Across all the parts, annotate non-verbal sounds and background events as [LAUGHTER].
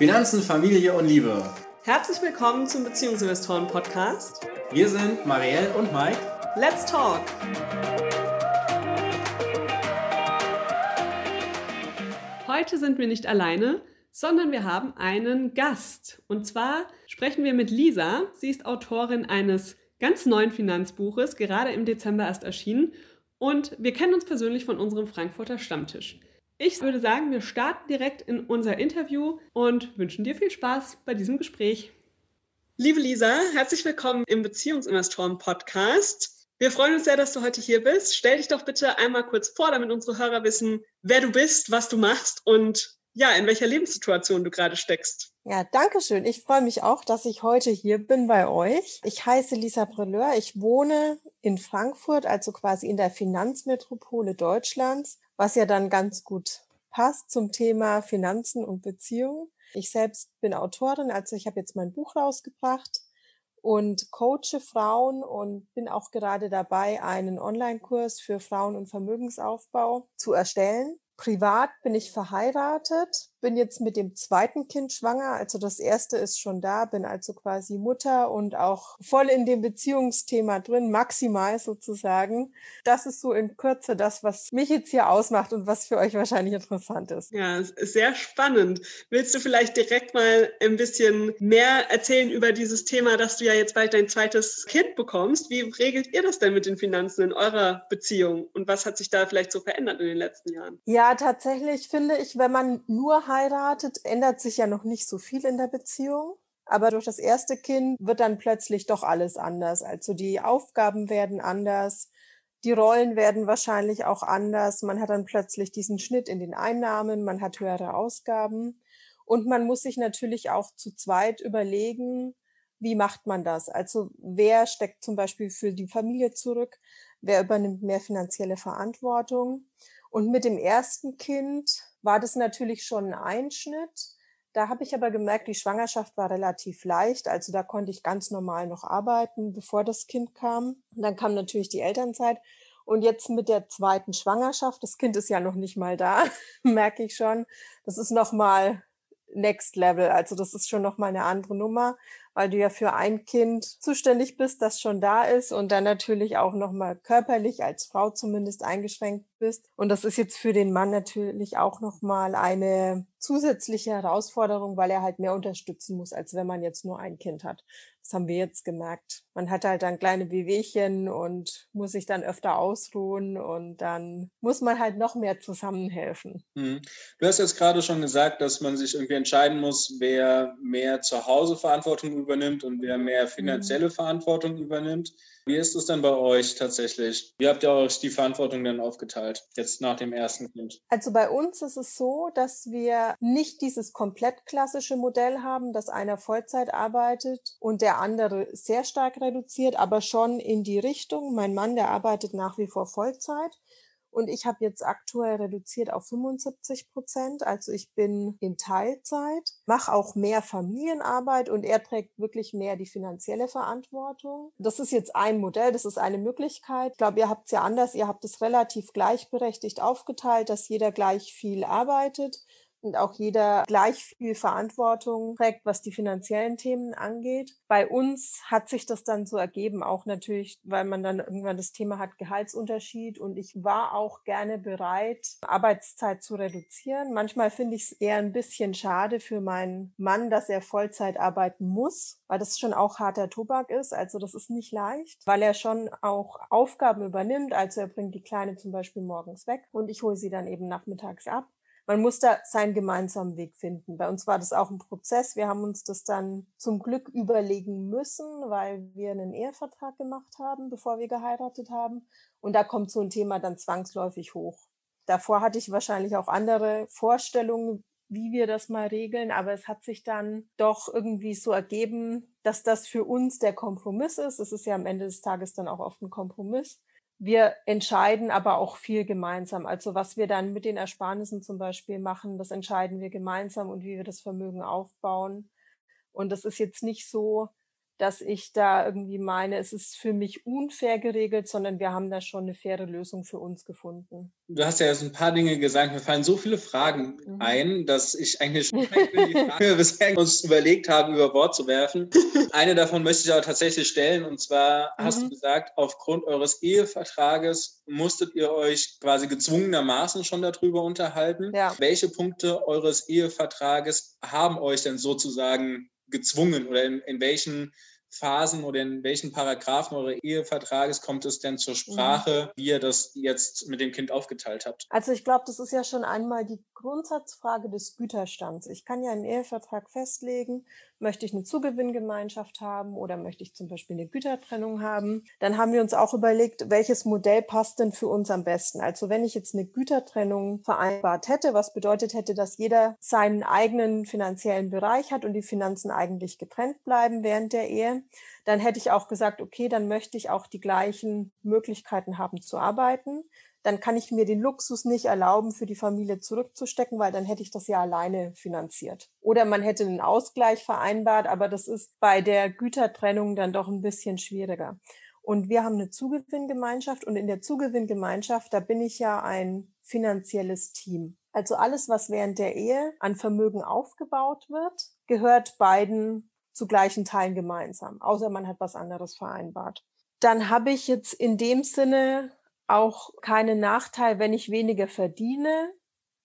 Finanzen, Familie und Liebe. Herzlich willkommen zum Beziehungsinvestoren Podcast. Wir sind Marielle und Mike. Let's talk! Heute sind wir nicht alleine, sondern wir haben einen Gast. Und zwar sprechen wir mit Lisa. Sie ist Autorin eines ganz neuen Finanzbuches, gerade im Dezember erst erschienen. Und wir kennen uns persönlich von unserem Frankfurter Stammtisch. Ich würde sagen, wir starten direkt in unser Interview und wünschen dir viel Spaß bei diesem Gespräch. Liebe Lisa, herzlich willkommen im Beziehungsinvestoren Podcast. Wir freuen uns sehr, dass du heute hier bist. Stell dich doch bitte einmal kurz vor, damit unsere Hörer wissen, wer du bist, was du machst und ja, in welcher Lebenssituation du gerade steckst. Ja, danke schön. Ich freue mich auch, dass ich heute hier bin bei euch. Ich heiße Lisa Brelleur. Ich wohne in Frankfurt, also quasi in der Finanzmetropole Deutschlands, was ja dann ganz gut passt zum Thema Finanzen und Beziehungen. Ich selbst bin Autorin, also ich habe jetzt mein Buch rausgebracht und coache Frauen und bin auch gerade dabei, einen Online-Kurs für Frauen und Vermögensaufbau zu erstellen. Privat bin ich verheiratet, bin jetzt mit dem zweiten Kind schwanger, also das erste ist schon da, bin also quasi Mutter und auch voll in dem Beziehungsthema drin, maximal sozusagen. Das ist so in Kürze das, was mich jetzt hier ausmacht und was für euch wahrscheinlich interessant ist. Ja, sehr spannend. Willst du vielleicht direkt mal ein bisschen mehr erzählen über dieses Thema, dass du ja jetzt bald dein zweites Kind bekommst? Wie regelt ihr das denn mit den Finanzen in eurer Beziehung und was hat sich da vielleicht so verändert in den letzten Jahren? Ja, tatsächlich finde ich, wenn man nur heiratet, ändert sich ja noch nicht so viel in der Beziehung. Aber durch das erste Kind wird dann plötzlich doch alles anders. Also die Aufgaben werden anders, die Rollen werden wahrscheinlich auch anders. Man hat dann plötzlich diesen Schnitt in den Einnahmen, man hat höhere Ausgaben. Und man muss sich natürlich auch zu zweit überlegen, wie macht man das? Also wer steckt zum Beispiel für die Familie zurück? Wer übernimmt mehr finanzielle Verantwortung? Und mit dem ersten Kind war das natürlich schon ein Einschnitt. Da habe ich aber gemerkt, die Schwangerschaft war relativ leicht. Also da konnte ich ganz normal noch arbeiten, bevor das Kind kam. Und dann kam natürlich die Elternzeit. Und jetzt mit der zweiten Schwangerschaft, das Kind ist ja noch nicht mal da, [LAUGHS] merke ich schon. Das ist noch mal Next Level. Also das ist schon noch mal eine andere Nummer weil du ja für ein Kind zuständig bist, das schon da ist und dann natürlich auch nochmal körperlich als Frau zumindest eingeschränkt bist. Und das ist jetzt für den Mann natürlich auch nochmal eine zusätzliche Herausforderung, weil er halt mehr unterstützen muss, als wenn man jetzt nur ein Kind hat. Das haben wir jetzt gemerkt. Man hat halt dann kleine Wehwehchen und muss sich dann öfter ausruhen und dann muss man halt noch mehr zusammenhelfen. Mhm. Du hast jetzt gerade schon gesagt, dass man sich irgendwie entscheiden muss, wer mehr zu Hause Verantwortung übernimmt und wer mehr finanzielle mhm. Verantwortung übernimmt. Wie ist es denn bei euch tatsächlich? Wie habt ihr euch die Verantwortung denn aufgeteilt, jetzt nach dem ersten Kind? Also bei uns ist es so, dass wir nicht dieses komplett klassische Modell haben, dass einer Vollzeit arbeitet und der andere sehr stark reduziert, aber schon in die Richtung. Mein Mann, der arbeitet nach wie vor Vollzeit. Und ich habe jetzt aktuell reduziert auf 75 Prozent. Also ich bin in Teilzeit, mache auch mehr Familienarbeit und er trägt wirklich mehr die finanzielle Verantwortung. Das ist jetzt ein Modell, das ist eine Möglichkeit. Ich glaube, ihr habt es ja anders. Ihr habt es relativ gleichberechtigt aufgeteilt, dass jeder gleich viel arbeitet und auch jeder gleich viel Verantwortung trägt, was die finanziellen Themen angeht. Bei uns hat sich das dann so ergeben, auch natürlich, weil man dann irgendwann das Thema hat Gehaltsunterschied und ich war auch gerne bereit, Arbeitszeit zu reduzieren. Manchmal finde ich es eher ein bisschen schade für meinen Mann, dass er Vollzeit arbeiten muss, weil das schon auch harter Tobak ist. Also das ist nicht leicht, weil er schon auch Aufgaben übernimmt. Also er bringt die Kleine zum Beispiel morgens weg und ich hole sie dann eben nachmittags ab man muss da seinen gemeinsamen Weg finden. Bei uns war das auch ein Prozess. Wir haben uns das dann zum Glück überlegen müssen, weil wir einen Ehevertrag gemacht haben, bevor wir geheiratet haben. Und da kommt so ein Thema dann zwangsläufig hoch. Davor hatte ich wahrscheinlich auch andere Vorstellungen, wie wir das mal regeln, aber es hat sich dann doch irgendwie so ergeben, dass das für uns der Kompromiss ist. Es ist ja am Ende des Tages dann auch oft ein Kompromiss wir entscheiden aber auch viel gemeinsam. Also was wir dann mit den Ersparnissen zum Beispiel machen, das entscheiden wir gemeinsam und wie wir das Vermögen aufbauen. Und das ist jetzt nicht so, dass ich da irgendwie meine, es ist für mich unfair geregelt, sondern wir haben da schon eine faire Lösung für uns gefunden. Du hast ja jetzt ein paar Dinge gesagt, mir fallen so viele Fragen mhm. ein, dass ich eigentlich schon die Frage [LAUGHS] bisher uns überlegt haben, über Bord zu werfen. Eine davon möchte ich aber tatsächlich stellen und zwar mhm. hast du gesagt, aufgrund eures Ehevertrages musstet ihr euch quasi gezwungenermaßen schon darüber unterhalten. Ja. Welche Punkte eures Ehevertrages haben euch denn sozusagen gezwungen oder in, in welchen Phasen oder in welchen Paragraphen eures Ehevertrages kommt es denn zur mhm. Sprache, wie ihr das jetzt mit dem Kind aufgeteilt habt? Also ich glaube, das ist ja schon einmal die Grundsatzfrage des Güterstands. Ich kann ja einen Ehevertrag festlegen, möchte ich eine Zugewinngemeinschaft haben oder möchte ich zum Beispiel eine Gütertrennung haben. Dann haben wir uns auch überlegt, welches Modell passt denn für uns am besten. Also wenn ich jetzt eine Gütertrennung vereinbart hätte, was bedeutet hätte, dass jeder seinen eigenen finanziellen Bereich hat und die Finanzen eigentlich getrennt bleiben während der Ehe, dann hätte ich auch gesagt, okay, dann möchte ich auch die gleichen Möglichkeiten haben zu arbeiten dann kann ich mir den Luxus nicht erlauben, für die Familie zurückzustecken, weil dann hätte ich das ja alleine finanziert. Oder man hätte einen Ausgleich vereinbart, aber das ist bei der Gütertrennung dann doch ein bisschen schwieriger. Und wir haben eine Zugewinngemeinschaft und in der Zugewinngemeinschaft, da bin ich ja ein finanzielles Team. Also alles, was während der Ehe an Vermögen aufgebaut wird, gehört beiden zu gleichen Teilen gemeinsam, außer man hat was anderes vereinbart. Dann habe ich jetzt in dem Sinne auch keinen Nachteil, wenn ich weniger verdiene,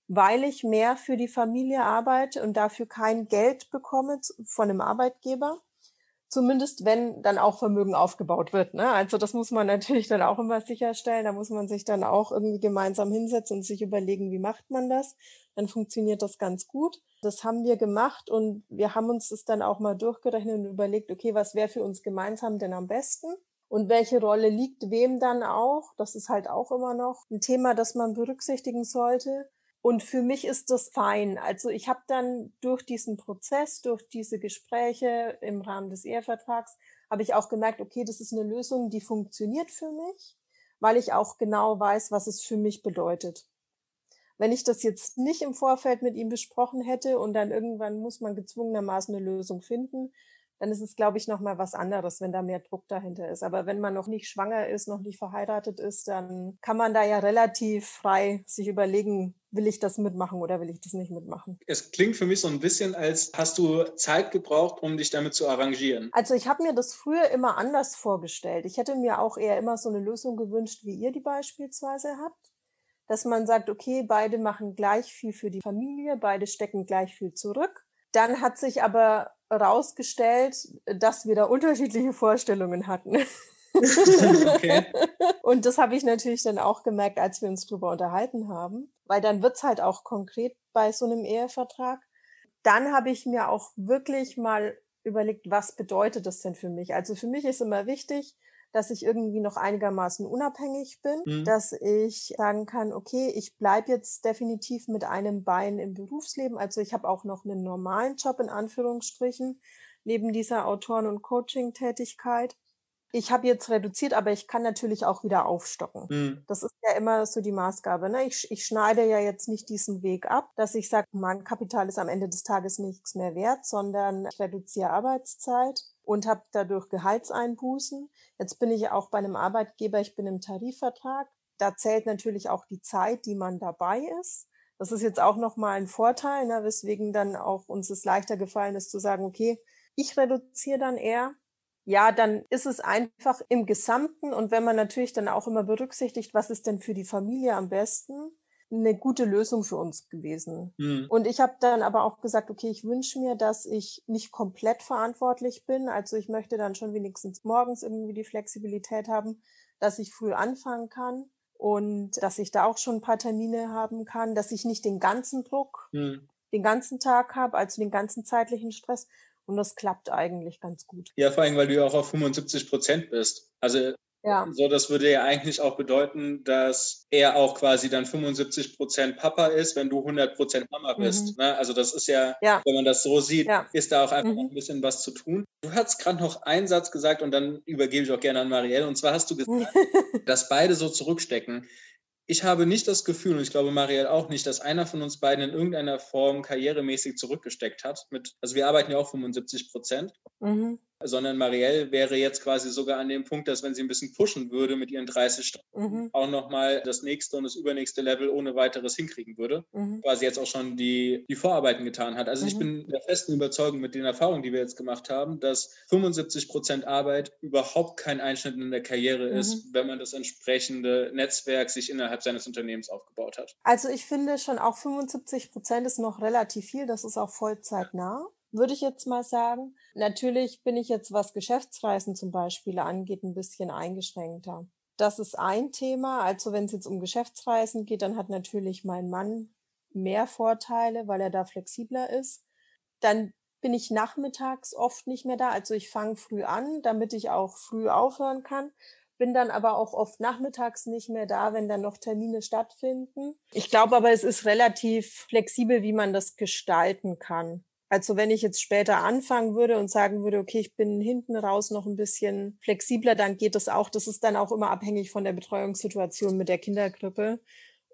weil ich mehr für die Familie arbeite und dafür kein Geld bekomme von dem Arbeitgeber. Zumindest wenn dann auch Vermögen aufgebaut wird. Ne? Also das muss man natürlich dann auch immer sicherstellen. Da muss man sich dann auch irgendwie gemeinsam hinsetzen und sich überlegen, wie macht man das. Dann funktioniert das ganz gut. Das haben wir gemacht und wir haben uns das dann auch mal durchgerechnet und überlegt, okay, was wäre für uns gemeinsam denn am besten? Und welche Rolle liegt wem dann auch? Das ist halt auch immer noch ein Thema, das man berücksichtigen sollte. Und für mich ist das fein. Also ich habe dann durch diesen Prozess, durch diese Gespräche im Rahmen des Ehevertrags, habe ich auch gemerkt, okay, das ist eine Lösung, die funktioniert für mich, weil ich auch genau weiß, was es für mich bedeutet. Wenn ich das jetzt nicht im Vorfeld mit ihm besprochen hätte und dann irgendwann muss man gezwungenermaßen eine Lösung finden, dann ist es, glaube ich, noch mal was anderes, wenn da mehr Druck dahinter ist. Aber wenn man noch nicht schwanger ist, noch nicht verheiratet ist, dann kann man da ja relativ frei sich überlegen, will ich das mitmachen oder will ich das nicht mitmachen. Es klingt für mich so ein bisschen, als hast du Zeit gebraucht, um dich damit zu arrangieren. Also ich habe mir das früher immer anders vorgestellt. Ich hätte mir auch eher immer so eine Lösung gewünscht, wie ihr die beispielsweise habt. Dass man sagt, okay, beide machen gleich viel für die Familie, beide stecken gleich viel zurück. Dann hat sich aber rausgestellt, dass wir da unterschiedliche Vorstellungen hatten. okay. [LAUGHS] Und das habe ich natürlich dann auch gemerkt, als wir uns darüber unterhalten haben, weil dann wird es halt auch konkret bei so einem Ehevertrag. Dann habe ich mir auch wirklich mal überlegt, was bedeutet das denn für mich? Also für mich ist immer wichtig, dass ich irgendwie noch einigermaßen unabhängig bin, mhm. dass ich sagen kann, okay, ich bleibe jetzt definitiv mit einem Bein im Berufsleben. Also ich habe auch noch einen normalen Job in Anführungsstrichen neben dieser Autoren- und Coaching-Tätigkeit. Ich habe jetzt reduziert, aber ich kann natürlich auch wieder aufstocken. Mhm. Das ist ja immer so die Maßgabe. Ne? Ich, ich schneide ja jetzt nicht diesen Weg ab, dass ich sage, mein Kapital ist am Ende des Tages nichts mehr wert, sondern ich reduziere Arbeitszeit und habe dadurch Gehaltseinbußen. Jetzt bin ich auch bei einem Arbeitgeber, ich bin im Tarifvertrag. Da zählt natürlich auch die Zeit, die man dabei ist. Das ist jetzt auch nochmal ein Vorteil, ne, weswegen dann auch uns es leichter gefallen ist zu sagen, okay, ich reduziere dann eher. Ja, dann ist es einfach im Gesamten und wenn man natürlich dann auch immer berücksichtigt, was ist denn für die Familie am besten, eine gute Lösung für uns gewesen. Mhm. Und ich habe dann aber auch gesagt, okay, ich wünsche mir, dass ich nicht komplett verantwortlich bin. Also ich möchte dann schon wenigstens morgens irgendwie die Flexibilität haben, dass ich früh anfangen kann und dass ich da auch schon ein paar Termine haben kann, dass ich nicht den ganzen Druck mhm. den ganzen Tag habe, also den ganzen zeitlichen Stress. Und das klappt eigentlich ganz gut. Ja, vor allem, weil du ja auch auf 75 Prozent bist. Also ja. So, das würde ja eigentlich auch bedeuten, dass er auch quasi dann 75 Prozent Papa ist, wenn du 100 Prozent Mama bist. Mhm. Ne? Also das ist ja, ja, wenn man das so sieht, ja. ist da auch einfach mhm. ein bisschen was zu tun. Du hast gerade noch einen Satz gesagt und dann übergebe ich auch gerne an Marielle. Und zwar hast du gesagt, [LAUGHS] dass beide so zurückstecken ich habe nicht das Gefühl, und ich glaube Marielle auch nicht, dass einer von uns beiden in irgendeiner Form karrieremäßig zurückgesteckt hat. Mit, also wir arbeiten ja auch 75 Prozent. Mhm sondern Marielle wäre jetzt quasi sogar an dem Punkt, dass wenn sie ein bisschen pushen würde mit ihren 30 Stunden, mhm. auch nochmal das nächste und das übernächste Level ohne weiteres hinkriegen würde, mhm. quasi jetzt auch schon die, die Vorarbeiten getan hat. Also mhm. ich bin der festen Überzeugung mit den Erfahrungen, die wir jetzt gemacht haben, dass 75 Prozent Arbeit überhaupt kein Einschnitt in der Karriere ist, mhm. wenn man das entsprechende Netzwerk sich innerhalb seines Unternehmens aufgebaut hat. Also ich finde schon auch 75 Prozent ist noch relativ viel, das ist auch vollzeitnah würde ich jetzt mal sagen. Natürlich bin ich jetzt, was Geschäftsreisen zum Beispiel angeht, ein bisschen eingeschränkter. Das ist ein Thema. Also wenn es jetzt um Geschäftsreisen geht, dann hat natürlich mein Mann mehr Vorteile, weil er da flexibler ist. Dann bin ich nachmittags oft nicht mehr da. Also ich fange früh an, damit ich auch früh aufhören kann. Bin dann aber auch oft nachmittags nicht mehr da, wenn dann noch Termine stattfinden. Ich glaube aber, es ist relativ flexibel, wie man das gestalten kann. Also wenn ich jetzt später anfangen würde und sagen würde, okay, ich bin hinten raus noch ein bisschen flexibler, dann geht das auch. Das ist dann auch immer abhängig von der Betreuungssituation mit der Kindergrippe.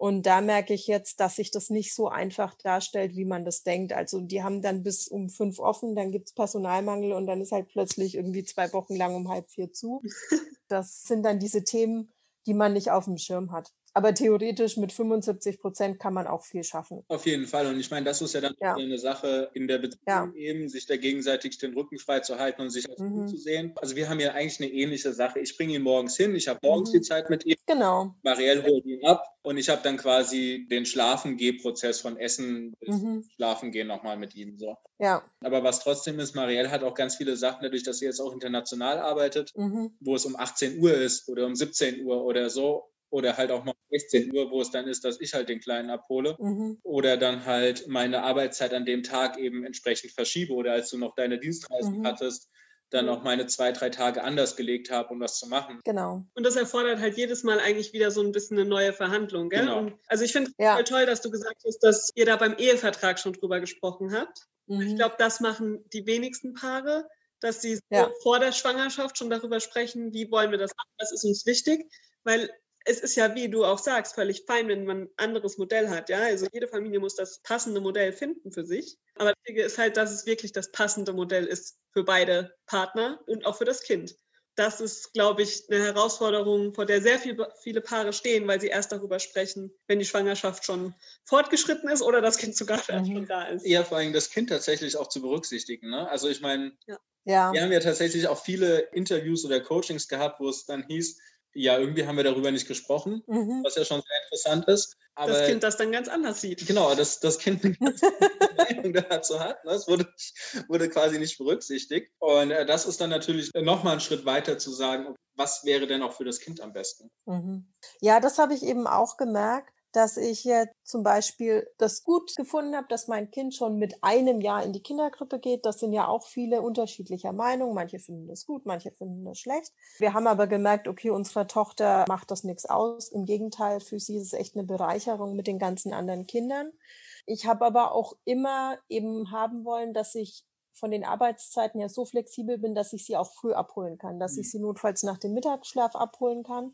Und da merke ich jetzt, dass sich das nicht so einfach darstellt, wie man das denkt. Also die haben dann bis um fünf offen, dann gibt's Personalmangel und dann ist halt plötzlich irgendwie zwei Wochen lang um halb vier zu. [LAUGHS] Das sind dann diese Themen, die man nicht auf dem Schirm hat. Aber theoretisch mit 75 Prozent kann man auch viel schaffen. Auf jeden Fall. Und ich meine, das ist ja dann ja. eine Sache in der Beziehung ja. eben, sich da gegenseitig den Rücken frei zu halten und sich als mhm. zu sehen. Also wir haben ja eigentlich eine ähnliche Sache. Ich bringe ihn morgens hin, ich habe morgens mhm. die Zeit mit ihm. Genau. Marielle holt ihn ab und ich habe dann quasi den Schlafengeh-Prozess von Essen bis mhm. Schlafengehen nochmal mit ihm. So. Ja. Aber was trotzdem ist, Marielle hat auch ganz viele Sachen, dadurch, dass sie jetzt auch international arbeitet, mhm. wo es um 18 Uhr ist oder um 17 Uhr oder so oder halt auch mal 16 Uhr, wo es dann ist, dass ich halt den Kleinen abhole mhm. oder dann halt meine Arbeitszeit an dem Tag eben entsprechend verschiebe oder als du noch deine Dienstreisen mhm. hattest, dann auch meine zwei, drei Tage anders gelegt habe, um das zu machen. Genau. Und das erfordert halt jedes Mal eigentlich wieder so ein bisschen eine neue Verhandlung. Gell? Genau. Und also ich finde es ja. toll, dass du gesagt hast, dass ihr da beim Ehevertrag schon drüber gesprochen habt. Mhm. Ich glaube, das machen die wenigsten Paare, dass sie ja. vor der Schwangerschaft schon darüber sprechen, wie wollen wir das machen, was ist uns wichtig. Weil es ist ja, wie du auch sagst, völlig fein, wenn man ein anderes Modell hat. Ja, also jede Familie muss das passende Modell finden für sich. Aber das ist halt, dass es wirklich das passende Modell ist für beide Partner und auch für das Kind. Das ist, glaube ich, eine Herausforderung, vor der sehr viel, viele Paare stehen, weil sie erst darüber sprechen, wenn die Schwangerschaft schon fortgeschritten ist oder das Kind sogar mhm. schon da ist. Ja, vor allem das Kind tatsächlich auch zu berücksichtigen. Ne? Also ich meine, ja. ja. wir haben ja tatsächlich auch viele Interviews oder Coachings gehabt, wo es dann hieß, ja, irgendwie haben wir darüber nicht gesprochen, mhm. was ja schon sehr interessant ist. Aber, das Kind das dann ganz anders sieht. Genau, das, das Kind eine ganz Meinung dazu hat. Das ne? wurde, wurde quasi nicht berücksichtigt. Und äh, das ist dann natürlich nochmal ein Schritt weiter zu sagen, was wäre denn auch für das Kind am besten. Mhm. Ja, das habe ich eben auch gemerkt dass ich jetzt zum Beispiel das gut gefunden habe, dass mein Kind schon mit einem Jahr in die Kindergruppe geht. Das sind ja auch viele unterschiedlicher Meinungen. Manche finden das gut, manche finden das schlecht. Wir haben aber gemerkt, okay, unserer Tochter macht das nichts aus. Im Gegenteil, für sie ist es echt eine Bereicherung mit den ganzen anderen Kindern. Ich habe aber auch immer eben haben wollen, dass ich von den Arbeitszeiten ja so flexibel bin, dass ich sie auch früh abholen kann, dass ich mhm. sie notfalls nach dem Mittagsschlaf abholen kann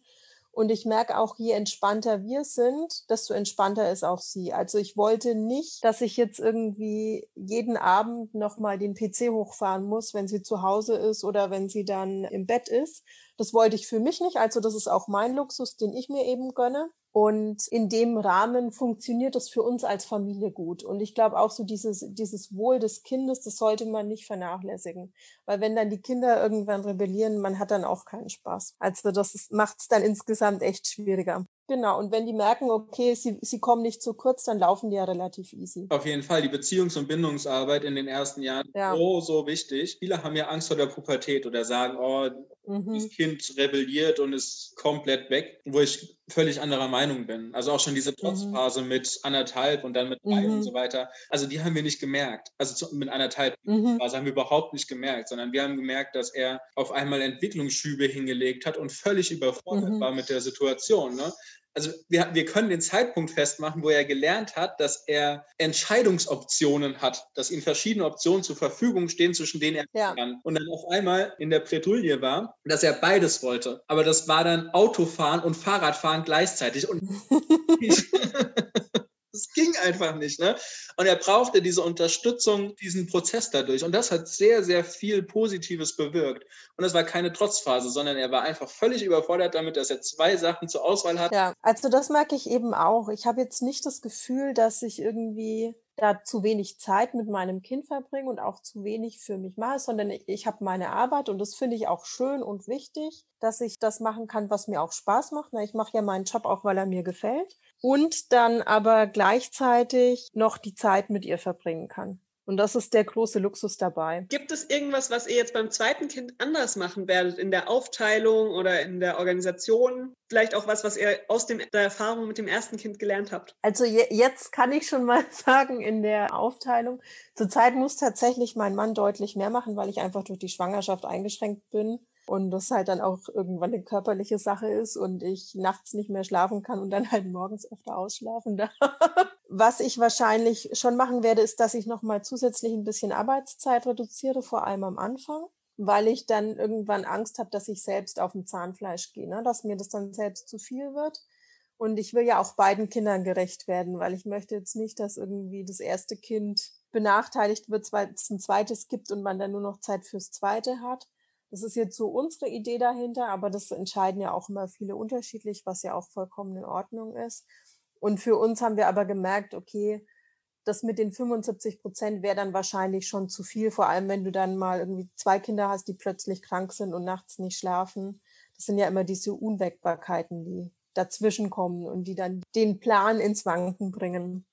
und ich merke auch, je entspannter wir sind, desto entspannter ist auch sie. Also ich wollte nicht, dass ich jetzt irgendwie jeden Abend nochmal den PC hochfahren muss, wenn sie zu Hause ist oder wenn sie dann im Bett ist. Das wollte ich für mich nicht. Also das ist auch mein Luxus, den ich mir eben gönne. Und in dem Rahmen funktioniert das für uns als Familie gut. Und ich glaube auch so dieses, dieses Wohl des Kindes, das sollte man nicht vernachlässigen. Weil wenn dann die Kinder irgendwann rebellieren, man hat dann auch keinen Spaß. Also das macht es dann insgesamt echt schwieriger. Genau, und wenn die merken, okay, sie, sie kommen nicht zu kurz, dann laufen die ja relativ easy. Auf jeden Fall, die Beziehungs- und Bindungsarbeit in den ersten Jahren ja. so, so wichtig. Viele haben ja Angst vor der Pubertät oder sagen, oh, mhm. das Kind rebelliert und ist komplett weg, wo ich völlig anderer Meinung bin. Also auch schon diese Trotzphase mhm. mit anderthalb und dann mit drei mhm. und so weiter. Also die haben wir nicht gemerkt. Also mit anderthalb mhm. Phase haben wir überhaupt nicht gemerkt, sondern wir haben gemerkt, dass er auf einmal Entwicklungsschübe hingelegt hat und völlig überfordert mhm. war mit der Situation. Ne? Also wir, wir können den Zeitpunkt festmachen, wo er gelernt hat, dass er Entscheidungsoptionen hat, dass ihm verschiedene Optionen zur Verfügung stehen, zwischen denen er ja. kann. Und dann auf einmal in der Bretouille war, dass er beides wollte. Aber das war dann Autofahren und Fahrradfahren gleichzeitig. Und [LAUGHS] [LAUGHS] ging einfach nicht. Ne? Und er brauchte diese Unterstützung, diesen Prozess dadurch. Und das hat sehr, sehr viel Positives bewirkt. Und es war keine Trotzphase, sondern er war einfach völlig überfordert damit, dass er zwei Sachen zur Auswahl hat. Ja, also das merke ich eben auch. Ich habe jetzt nicht das Gefühl, dass ich irgendwie da zu wenig Zeit mit meinem Kind verbringe und auch zu wenig für mich mache, sondern ich, habe meine Arbeit und das finde ich auch schön und wichtig, dass ich das machen kann, was mir auch Spaß macht. Na, ich mache ja meinen Job auch, weil er mir gefällt und dann aber gleichzeitig noch die Zeit mit ihr verbringen kann. Und das ist der große Luxus dabei. Gibt es irgendwas, was ihr jetzt beim zweiten Kind anders machen werdet in der Aufteilung oder in der Organisation? Vielleicht auch was, was ihr aus dem, der Erfahrung mit dem ersten Kind gelernt habt? Also je, jetzt kann ich schon mal [LAUGHS] sagen, in der Aufteilung, zurzeit muss tatsächlich mein Mann deutlich mehr machen, weil ich einfach durch die Schwangerschaft eingeschränkt bin und das halt dann auch irgendwann eine körperliche Sache ist und ich nachts nicht mehr schlafen kann und dann halt morgens öfter ausschlafen darf. [LAUGHS] Was ich wahrscheinlich schon machen werde, ist, dass ich nochmal zusätzlich ein bisschen Arbeitszeit reduziere, vor allem am Anfang, weil ich dann irgendwann Angst habe, dass ich selbst auf dem Zahnfleisch gehe, ne? dass mir das dann selbst zu viel wird. Und ich will ja auch beiden Kindern gerecht werden, weil ich möchte jetzt nicht, dass irgendwie das erste Kind benachteiligt wird, weil es ein zweites gibt und man dann nur noch Zeit fürs zweite hat. Das ist jetzt so unsere Idee dahinter, aber das entscheiden ja auch immer viele unterschiedlich, was ja auch vollkommen in Ordnung ist. Und für uns haben wir aber gemerkt, okay, das mit den 75 Prozent wäre dann wahrscheinlich schon zu viel, vor allem wenn du dann mal irgendwie zwei Kinder hast, die plötzlich krank sind und nachts nicht schlafen. Das sind ja immer diese Unwägbarkeiten, die dazwischen kommen und die dann den Plan ins Wanken bringen.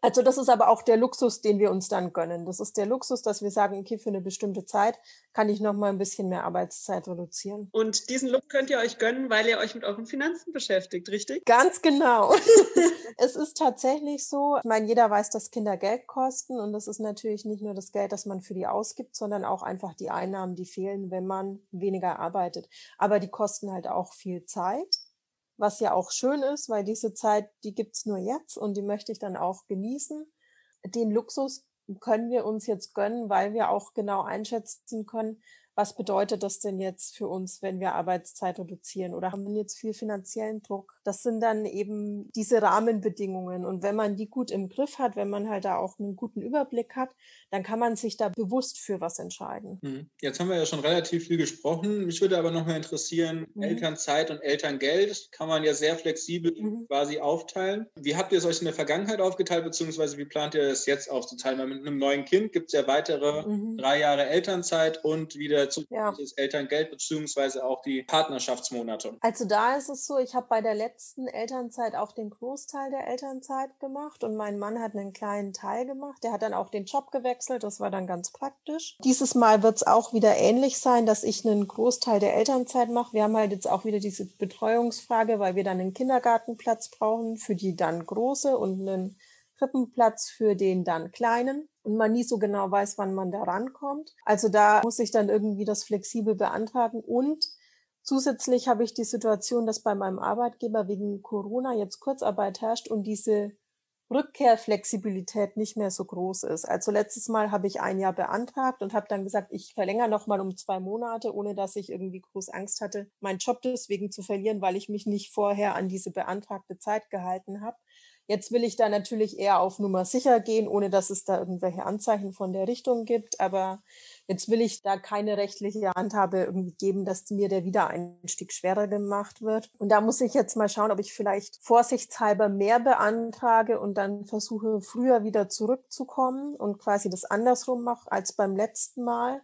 Also das ist aber auch der Luxus, den wir uns dann gönnen. Das ist der Luxus, dass wir sagen, okay, für eine bestimmte Zeit kann ich noch mal ein bisschen mehr Arbeitszeit reduzieren. Und diesen Look könnt ihr euch gönnen, weil ihr euch mit euren Finanzen beschäftigt, richtig? Ganz genau. [LAUGHS] es ist tatsächlich so, ich meine, jeder weiß, dass Kinder Geld kosten und das ist natürlich nicht nur das Geld, das man für die ausgibt, sondern auch einfach die Einnahmen, die fehlen, wenn man weniger arbeitet. Aber die kosten halt auch viel Zeit was ja auch schön ist, weil diese Zeit, die gibt's nur jetzt und die möchte ich dann auch genießen. Den Luxus können wir uns jetzt gönnen, weil wir auch genau einschätzen können, was bedeutet das denn jetzt für uns, wenn wir Arbeitszeit reduzieren oder haben wir jetzt viel finanziellen Druck? Das sind dann eben diese Rahmenbedingungen. Und wenn man die gut im Griff hat, wenn man halt da auch einen guten Überblick hat, dann kann man sich da bewusst für was entscheiden. Hm. Jetzt haben wir ja schon relativ viel gesprochen. Mich würde aber noch mal interessieren, mhm. Elternzeit und Elterngeld kann man ja sehr flexibel mhm. quasi aufteilen. Wie habt ihr es euch in der Vergangenheit aufgeteilt, beziehungsweise wie plant ihr es jetzt aufzuteilen? Weil mit einem neuen Kind gibt es ja weitere mhm. drei Jahre Elternzeit und wieder zusätzliches ja. Elterngeld beziehungsweise auch die Partnerschaftsmonate? Also da ist es so, ich habe bei der letzten Elternzeit auch den Großteil der Elternzeit gemacht und mein Mann hat einen kleinen Teil gemacht. Der hat dann auch den Job gewechselt, das war dann ganz praktisch. Dieses Mal wird es auch wieder ähnlich sein, dass ich einen Großteil der Elternzeit mache. Wir haben halt jetzt auch wieder diese Betreuungsfrage, weil wir dann einen Kindergartenplatz brauchen für die dann große und einen Krippenplatz für den dann kleinen und man nie so genau weiß, wann man da rankommt. Also da muss ich dann irgendwie das flexibel beantragen und zusätzlich habe ich die Situation, dass bei meinem Arbeitgeber wegen Corona jetzt Kurzarbeit herrscht und diese Rückkehrflexibilität nicht mehr so groß ist. Also letztes Mal habe ich ein Jahr beantragt und habe dann gesagt, ich verlängere noch mal um zwei Monate, ohne dass ich irgendwie groß Angst hatte, meinen Job deswegen zu verlieren, weil ich mich nicht vorher an diese beantragte Zeit gehalten habe. Jetzt will ich da natürlich eher auf Nummer sicher gehen, ohne dass es da irgendwelche Anzeichen von der Richtung gibt. Aber jetzt will ich da keine rechtliche Handhabe irgendwie geben, dass mir der Wiedereinstieg schwerer gemacht wird. Und da muss ich jetzt mal schauen, ob ich vielleicht vorsichtshalber mehr beantrage und dann versuche, früher wieder zurückzukommen und quasi das andersrum mache als beim letzten Mal.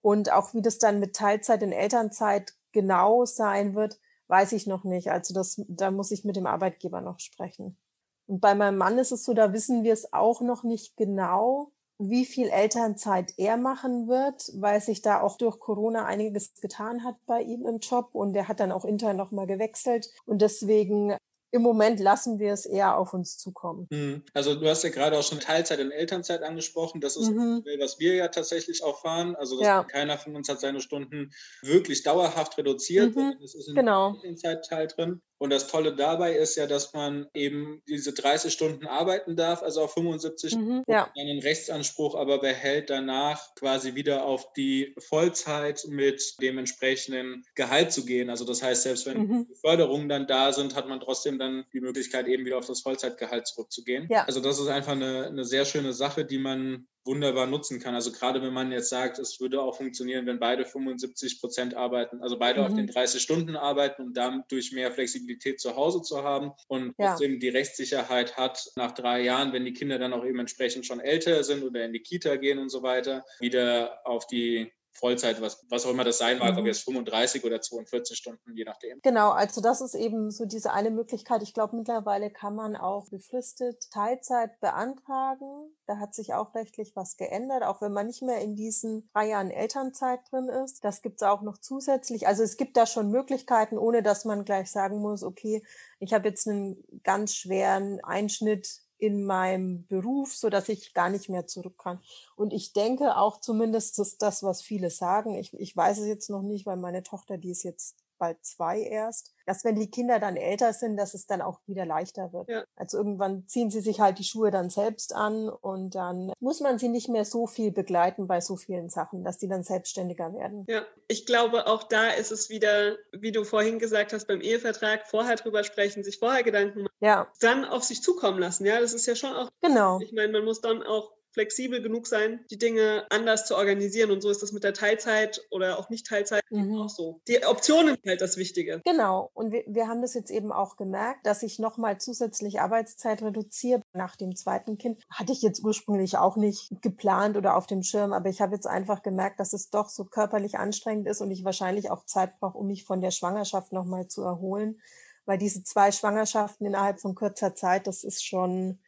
Und auch wie das dann mit Teilzeit in Elternzeit genau sein wird, weiß ich noch nicht. Also das, da muss ich mit dem Arbeitgeber noch sprechen. Und bei meinem Mann ist es so, da wissen wir es auch noch nicht genau, wie viel Elternzeit er machen wird, weil sich da auch durch Corona einiges getan hat bei ihm im Job und er hat dann auch intern nochmal gewechselt und deswegen im Moment lassen wir es eher auf uns zukommen. Mhm. Also du hast ja gerade auch schon Teilzeit und Elternzeit angesprochen. Das ist mhm. was wir ja tatsächlich auch fahren. Also ja. keiner von uns hat seine Stunden wirklich dauerhaft reduziert. Mhm. Es ist ein genau. Elternzeitteil drin. Und das Tolle dabei ist ja, dass man eben diese 30 Stunden arbeiten darf, also auf 75 mhm, ja. einen Rechtsanspruch aber behält danach quasi wieder auf die Vollzeit mit dem entsprechenden Gehalt zu gehen. Also das heißt, selbst wenn mhm. Förderungen dann da sind, hat man trotzdem dann die Möglichkeit, eben wieder auf das Vollzeitgehalt zurückzugehen. Ja. Also das ist einfach eine, eine sehr schöne Sache, die man wunderbar nutzen kann. Also gerade wenn man jetzt sagt, es würde auch funktionieren, wenn beide 75 Prozent arbeiten, also beide mhm. auf den 30 Stunden arbeiten und dadurch mehr Flexibilität zu Hause zu haben und ja. trotzdem die Rechtssicherheit hat, nach drei Jahren, wenn die Kinder dann auch eben entsprechend schon älter sind oder in die Kita gehen und so weiter, wieder auf die Vollzeit, was, was auch immer das sein mag, mhm. ob jetzt 35 oder 42 Stunden, je nachdem. Genau, also das ist eben so diese eine Möglichkeit. Ich glaube, mittlerweile kann man auch befristet Teilzeit beantragen. Da hat sich auch rechtlich was geändert, auch wenn man nicht mehr in diesen drei Jahren Elternzeit drin ist. Das gibt es auch noch zusätzlich. Also es gibt da schon Möglichkeiten, ohne dass man gleich sagen muss, okay, ich habe jetzt einen ganz schweren Einschnitt in meinem Beruf, so dass ich gar nicht mehr zurück kann. Und ich denke auch zumindest, dass das, was viele sagen, ich, ich weiß es jetzt noch nicht, weil meine Tochter, die ist jetzt bald zwei erst, dass wenn die Kinder dann älter sind, dass es dann auch wieder leichter wird. Ja. Also irgendwann ziehen sie sich halt die Schuhe dann selbst an und dann muss man sie nicht mehr so viel begleiten bei so vielen Sachen, dass die dann selbstständiger werden. Ja, ich glaube, auch da ist es wieder, wie du vorhin gesagt hast, beim Ehevertrag vorher drüber sprechen, sich vorher Gedanken machen, ja. dann auf sich zukommen lassen. Ja, das ist ja schon auch. Genau. Ich meine, man muss dann auch flexibel genug sein, die Dinge anders zu organisieren. Und so ist das mit der Teilzeit oder auch nicht Teilzeit mhm. auch so. Die Optionen sind halt das Wichtige. Genau. Und wir, wir haben das jetzt eben auch gemerkt, dass ich nochmal zusätzlich Arbeitszeit reduziere. Nach dem zweiten Kind hatte ich jetzt ursprünglich auch nicht geplant oder auf dem Schirm, aber ich habe jetzt einfach gemerkt, dass es doch so körperlich anstrengend ist und ich wahrscheinlich auch Zeit brauche, um mich von der Schwangerschaft nochmal zu erholen. Weil diese zwei Schwangerschaften innerhalb von kurzer Zeit, das ist schon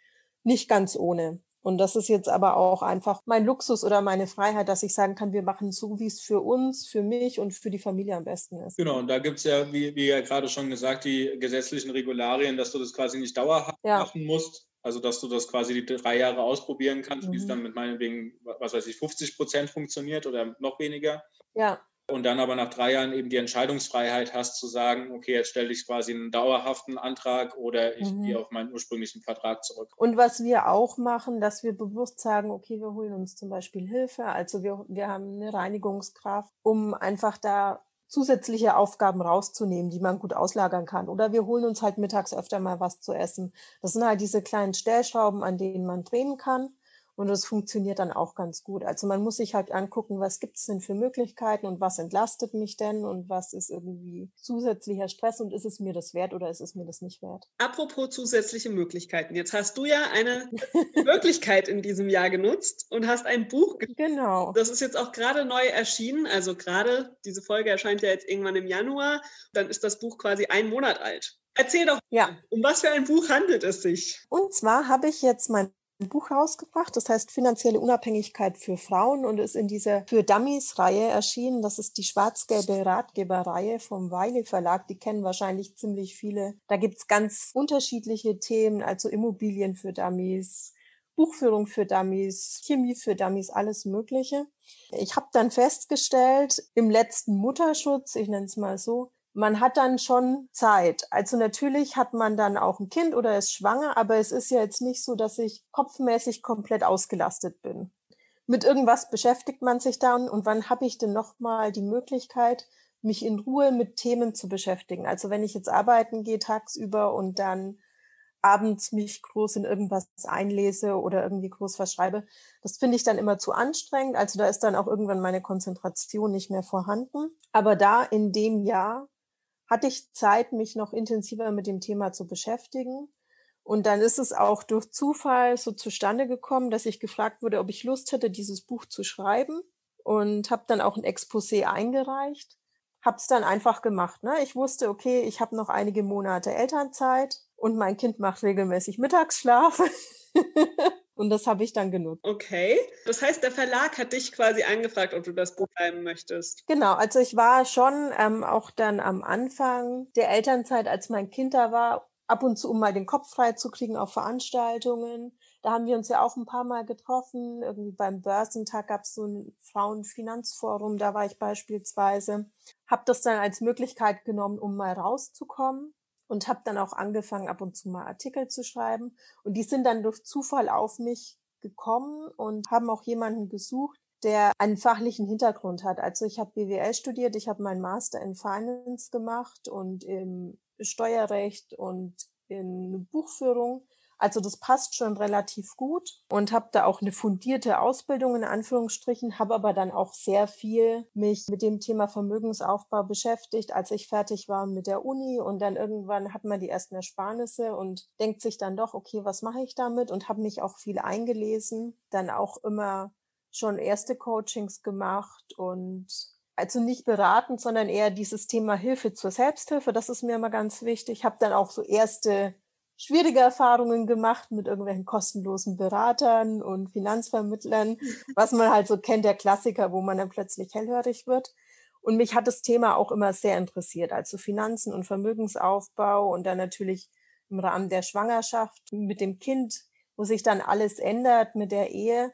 nicht ganz ohne. Und das ist jetzt aber auch einfach mein Luxus oder meine Freiheit, dass ich sagen kann, wir machen so, wie es für uns, für mich und für die Familie am besten ist. Genau, und da gibt es ja, wie, wie ja gerade schon gesagt, die gesetzlichen Regularien, dass du das quasi nicht dauerhaft ja. machen musst. Also, dass du das quasi die drei Jahre ausprobieren kannst, mhm. wie es mhm. dann mit meinetwegen, was weiß ich, 50 Prozent funktioniert oder noch weniger. Ja und dann aber nach drei Jahren eben die Entscheidungsfreiheit hast zu sagen, okay, jetzt stelle ich quasi einen dauerhaften Antrag oder ich mhm. gehe auf meinen ursprünglichen Vertrag zurück. Und was wir auch machen, dass wir bewusst sagen, okay, wir holen uns zum Beispiel Hilfe, also wir, wir haben eine Reinigungskraft, um einfach da zusätzliche Aufgaben rauszunehmen, die man gut auslagern kann. Oder wir holen uns halt mittags öfter mal was zu essen. Das sind halt diese kleinen Stellschrauben, an denen man drehen kann. Und das funktioniert dann auch ganz gut. Also man muss sich halt angucken, was gibt es denn für Möglichkeiten und was entlastet mich denn und was ist irgendwie zusätzlicher Stress und ist es mir das wert oder ist es mir das nicht wert? Apropos zusätzliche Möglichkeiten. Jetzt hast du ja eine [LAUGHS] Möglichkeit in diesem Jahr genutzt und hast ein Buch geschrieben. Genau. Das ist jetzt auch gerade neu erschienen. Also gerade diese Folge erscheint ja jetzt irgendwann im Januar. Dann ist das Buch quasi ein Monat alt. Erzähl doch, ja. um was für ein Buch handelt es sich? Und zwar habe ich jetzt mein ein Buch rausgebracht, das heißt Finanzielle Unabhängigkeit für Frauen und ist in dieser Für Dummies-Reihe erschienen. Das ist die schwarz-gelbe Ratgeberreihe vom Weile Verlag. Die kennen wahrscheinlich ziemlich viele. Da gibt's ganz unterschiedliche Themen, also Immobilien für Dummies, Buchführung für Dummies, Chemie für Dummies, alles Mögliche. Ich habe dann festgestellt, im letzten Mutterschutz, ich nenne es mal so, man hat dann schon Zeit. Also natürlich hat man dann auch ein Kind oder ist schwanger, aber es ist ja jetzt nicht so, dass ich kopfmäßig komplett ausgelastet bin. Mit irgendwas beschäftigt man sich dann und wann habe ich denn nochmal die Möglichkeit, mich in Ruhe mit Themen zu beschäftigen? Also wenn ich jetzt arbeiten gehe tagsüber und dann abends mich groß in irgendwas einlese oder irgendwie groß was schreibe, das finde ich dann immer zu anstrengend. Also da ist dann auch irgendwann meine Konzentration nicht mehr vorhanden. Aber da in dem Jahr hatte ich Zeit, mich noch intensiver mit dem Thema zu beschäftigen. Und dann ist es auch durch Zufall so zustande gekommen, dass ich gefragt wurde, ob ich Lust hätte, dieses Buch zu schreiben. Und habe dann auch ein Exposé eingereicht. Habe es dann einfach gemacht. Ne? Ich wusste, okay, ich habe noch einige Monate Elternzeit und mein Kind macht regelmäßig Mittagsschlaf. [LAUGHS] Und das habe ich dann genutzt. Okay. Das heißt, der Verlag hat dich quasi angefragt, ob du das Buch schreiben möchtest. Genau. Also ich war schon ähm, auch dann am Anfang der Elternzeit, als mein Kind da war, ab und zu, um mal den Kopf frei zu kriegen auf Veranstaltungen. Da haben wir uns ja auch ein paar Mal getroffen. Irgendwie beim Börsentag gab es so ein Frauenfinanzforum, da war ich beispielsweise. Habe das dann als Möglichkeit genommen, um mal rauszukommen und habe dann auch angefangen, ab und zu mal Artikel zu schreiben. Und die sind dann durch Zufall auf mich gekommen und haben auch jemanden gesucht, der einen fachlichen Hintergrund hat. Also ich habe BWL studiert, ich habe meinen Master in Finance gemacht und im Steuerrecht und in Buchführung. Also das passt schon relativ gut und habe da auch eine fundierte Ausbildung in Anführungsstrichen, habe aber dann auch sehr viel mich mit dem Thema Vermögensaufbau beschäftigt, als ich fertig war mit der Uni und dann irgendwann hat man die ersten Ersparnisse und denkt sich dann doch, okay, was mache ich damit und habe mich auch viel eingelesen, dann auch immer schon erste Coachings gemacht und also nicht beratend, sondern eher dieses Thema Hilfe zur Selbsthilfe. Das ist mir immer ganz wichtig. Ich habe dann auch so erste schwierige Erfahrungen gemacht mit irgendwelchen kostenlosen Beratern und Finanzvermittlern, was man halt so kennt, der Klassiker, wo man dann plötzlich hellhörig wird. Und mich hat das Thema auch immer sehr interessiert, also Finanzen und Vermögensaufbau und dann natürlich im Rahmen der Schwangerschaft mit dem Kind, wo sich dann alles ändert mit der Ehe.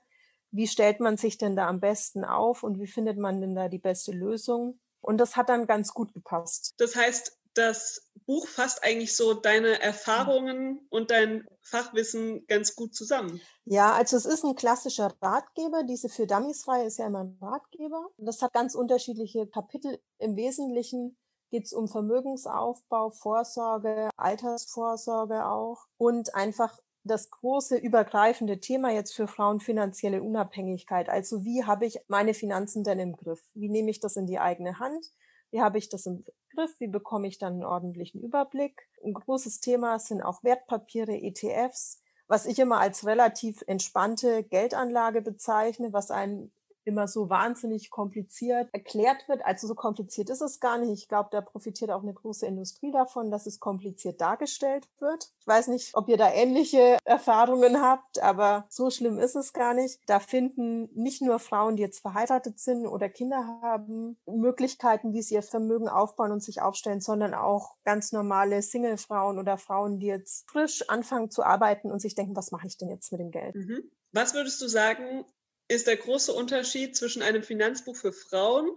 Wie stellt man sich denn da am besten auf und wie findet man denn da die beste Lösung? Und das hat dann ganz gut gepasst. Das heißt, das Buch fasst eigentlich so deine Erfahrungen und dein Fachwissen ganz gut zusammen. Ja, also es ist ein klassischer Ratgeber. Diese für Dummies-Reihe ist ja immer ein Ratgeber. Das hat ganz unterschiedliche Kapitel. Im Wesentlichen geht es um Vermögensaufbau, Vorsorge, Altersvorsorge auch und einfach das große übergreifende Thema jetzt für Frauen finanzielle Unabhängigkeit. Also wie habe ich meine Finanzen denn im Griff? Wie nehme ich das in die eigene Hand? Wie habe ich das im Griff? Wie bekomme ich dann einen ordentlichen Überblick? Ein großes Thema sind auch Wertpapiere, ETFs, was ich immer als relativ entspannte Geldanlage bezeichne, was einen immer so wahnsinnig kompliziert erklärt wird. Also so kompliziert ist es gar nicht. Ich glaube, da profitiert auch eine große Industrie davon, dass es kompliziert dargestellt wird. Ich weiß nicht, ob ihr da ähnliche Erfahrungen habt, aber so schlimm ist es gar nicht. Da finden nicht nur Frauen, die jetzt verheiratet sind oder Kinder haben, Möglichkeiten, wie sie ihr Vermögen aufbauen und sich aufstellen, sondern auch ganz normale Single-Frauen oder Frauen, die jetzt frisch anfangen zu arbeiten und sich denken, was mache ich denn jetzt mit dem Geld? Mhm. Was würdest du sagen, ist der große Unterschied zwischen einem Finanzbuch für Frauen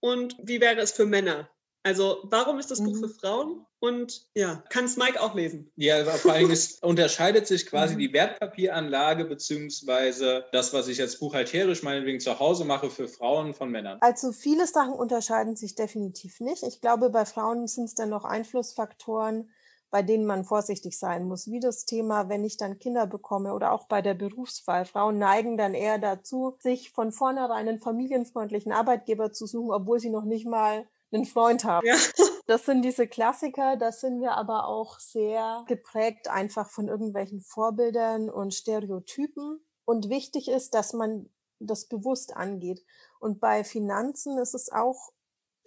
und wie wäre es für Männer? Also warum ist das Buch für mhm. Frauen? Und ja, kann es Mike auch lesen? Ja, vor allem es [LAUGHS] unterscheidet sich quasi mhm. die Wertpapieranlage beziehungsweise das, was ich jetzt buchhalterisch meinetwegen zu Hause mache für Frauen von Männern. Also viele Sachen unterscheiden sich definitiv nicht. Ich glaube, bei Frauen sind es dann noch Einflussfaktoren, bei denen man vorsichtig sein muss, wie das Thema, wenn ich dann Kinder bekomme oder auch bei der Berufswahl. Frauen neigen dann eher dazu, sich von vornherein einen familienfreundlichen Arbeitgeber zu suchen, obwohl sie noch nicht mal einen Freund haben. Ja. [LAUGHS] Das sind diese Klassiker, das sind wir aber auch sehr geprägt einfach von irgendwelchen Vorbildern und Stereotypen. Und wichtig ist, dass man das bewusst angeht. Und bei Finanzen ist es auch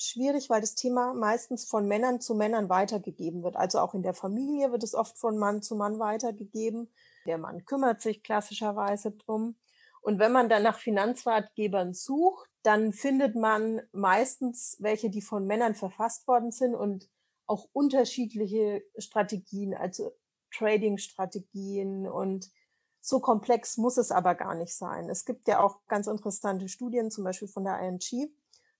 schwierig, weil das Thema meistens von Männern zu Männern weitergegeben wird. Also auch in der Familie wird es oft von Mann zu Mann weitergegeben. Der Mann kümmert sich klassischerweise drum. Und wenn man dann nach Finanzratgebern sucht, dann findet man meistens welche, die von Männern verfasst worden sind und auch unterschiedliche Strategien, also Trading-Strategien und so komplex muss es aber gar nicht sein. Es gibt ja auch ganz interessante Studien, zum Beispiel von der ING,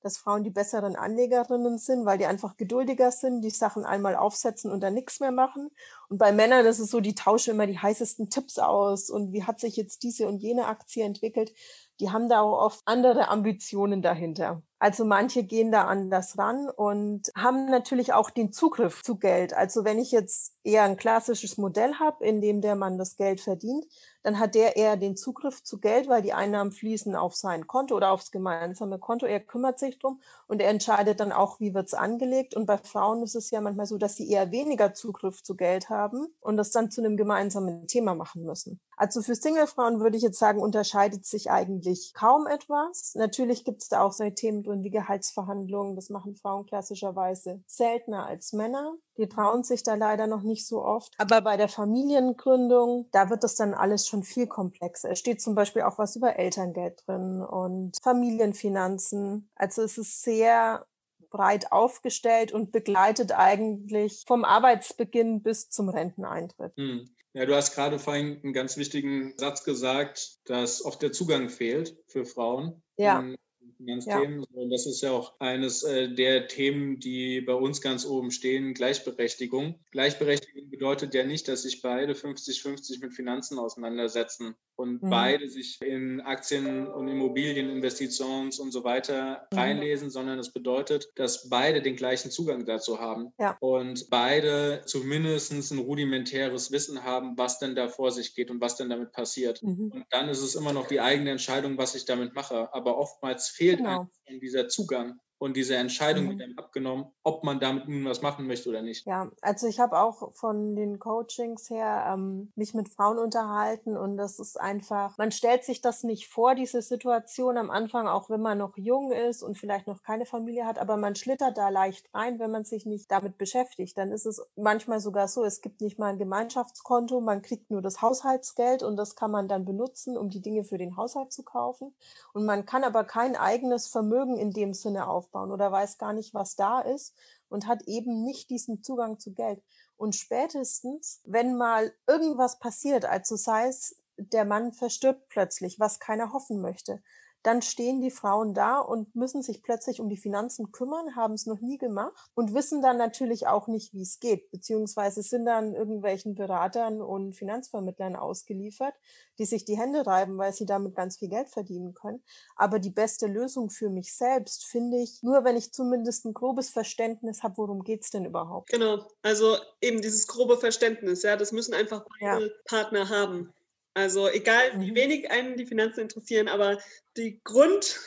dass Frauen die besseren Anlegerinnen sind, weil die einfach geduldiger sind, die Sachen einmal aufsetzen und dann nichts mehr machen. Und bei Männern ist es so, die tauschen immer die heißesten Tipps aus und wie hat sich jetzt diese und jene Aktie entwickelt. Die haben da auch oft andere Ambitionen dahinter. Also manche gehen da anders ran und haben natürlich auch den Zugriff zu Geld. Also wenn ich jetzt eher ein klassisches Modell habe, in dem der Mann das Geld verdient, dann hat der eher den Zugriff zu Geld, weil die Einnahmen fließen auf sein Konto oder aufs gemeinsame Konto. Er kümmert sich drum und er entscheidet dann auch, wie wird's angelegt. Und bei Frauen ist es ja manchmal so, dass sie eher weniger Zugriff zu Geld haben und das dann zu einem gemeinsamen Thema machen müssen. Also für Singlefrauen würde ich jetzt sagen, unterscheidet sich eigentlich kaum etwas. Natürlich gibt es da auch solche Themen drin wie Gehaltsverhandlungen. Das machen Frauen klassischerweise seltener als Männer. Die trauen sich da leider noch nicht so oft. Aber bei der Familiengründung, da wird das dann alles schon viel komplexer. Es steht zum Beispiel auch was über Elterngeld drin und Familienfinanzen. Also es ist sehr breit aufgestellt und begleitet eigentlich vom Arbeitsbeginn bis zum Renteneintritt. Hm. Ja, du hast gerade vorhin einen ganz wichtigen Satz gesagt, dass oft der Zugang fehlt für Frauen. Ja. Hm, Finanzthemen. Ja. Das ist ja auch eines äh, der Themen, die bei uns ganz oben stehen, Gleichberechtigung. Gleichberechtigung bedeutet ja nicht, dass sich beide 50-50 mit Finanzen auseinandersetzen und mhm. beide sich in Aktien und Immobilieninvestitions und so weiter mhm. reinlesen, sondern es bedeutet, dass beide den gleichen Zugang dazu haben ja. und beide zumindest ein rudimentäres Wissen haben, was denn da vor sich geht und was denn damit passiert. Mhm. Und dann ist es immer noch die eigene Entscheidung, was ich damit mache. Aber oftmals fehlt genau. dieser Zugang und diese Entscheidung mhm. wird einem abgenommen, ob man damit nun was machen möchte oder nicht. Ja, also ich habe auch von den Coachings her ähm, mich mit Frauen unterhalten und das ist einfach, man stellt sich das nicht vor, diese Situation am Anfang, auch wenn man noch jung ist und vielleicht noch keine Familie hat, aber man schlittert da leicht rein, wenn man sich nicht damit beschäftigt. Dann ist es manchmal sogar so, es gibt nicht mal ein Gemeinschaftskonto, man kriegt nur das Haushaltsgeld und das kann man dann benutzen, um die Dinge für den Haushalt zu kaufen. Und man kann aber kein eigenes Vermögen in dem Sinne aufbauen aufbauen oder weiß gar nicht, was da ist und hat eben nicht diesen Zugang zu Geld. Und spätestens, wenn mal irgendwas passiert, also sei es, der Mann verstirbt plötzlich, was keiner hoffen möchte, dann stehen die Frauen da und müssen sich plötzlich um die Finanzen kümmern, haben es noch nie gemacht und wissen dann natürlich auch nicht, wie es geht, beziehungsweise sind dann irgendwelchen Beratern und Finanzvermittlern ausgeliefert, die sich die Hände reiben, weil sie damit ganz viel Geld verdienen können. Aber die beste Lösung für mich selbst finde ich nur, wenn ich zumindest ein grobes Verständnis habe, worum geht es denn überhaupt. Genau, also eben dieses grobe Verständnis, ja, das müssen einfach beide ja. Partner haben. Also egal, wie mhm. wenig einen die Finanzen interessieren, aber die Grund,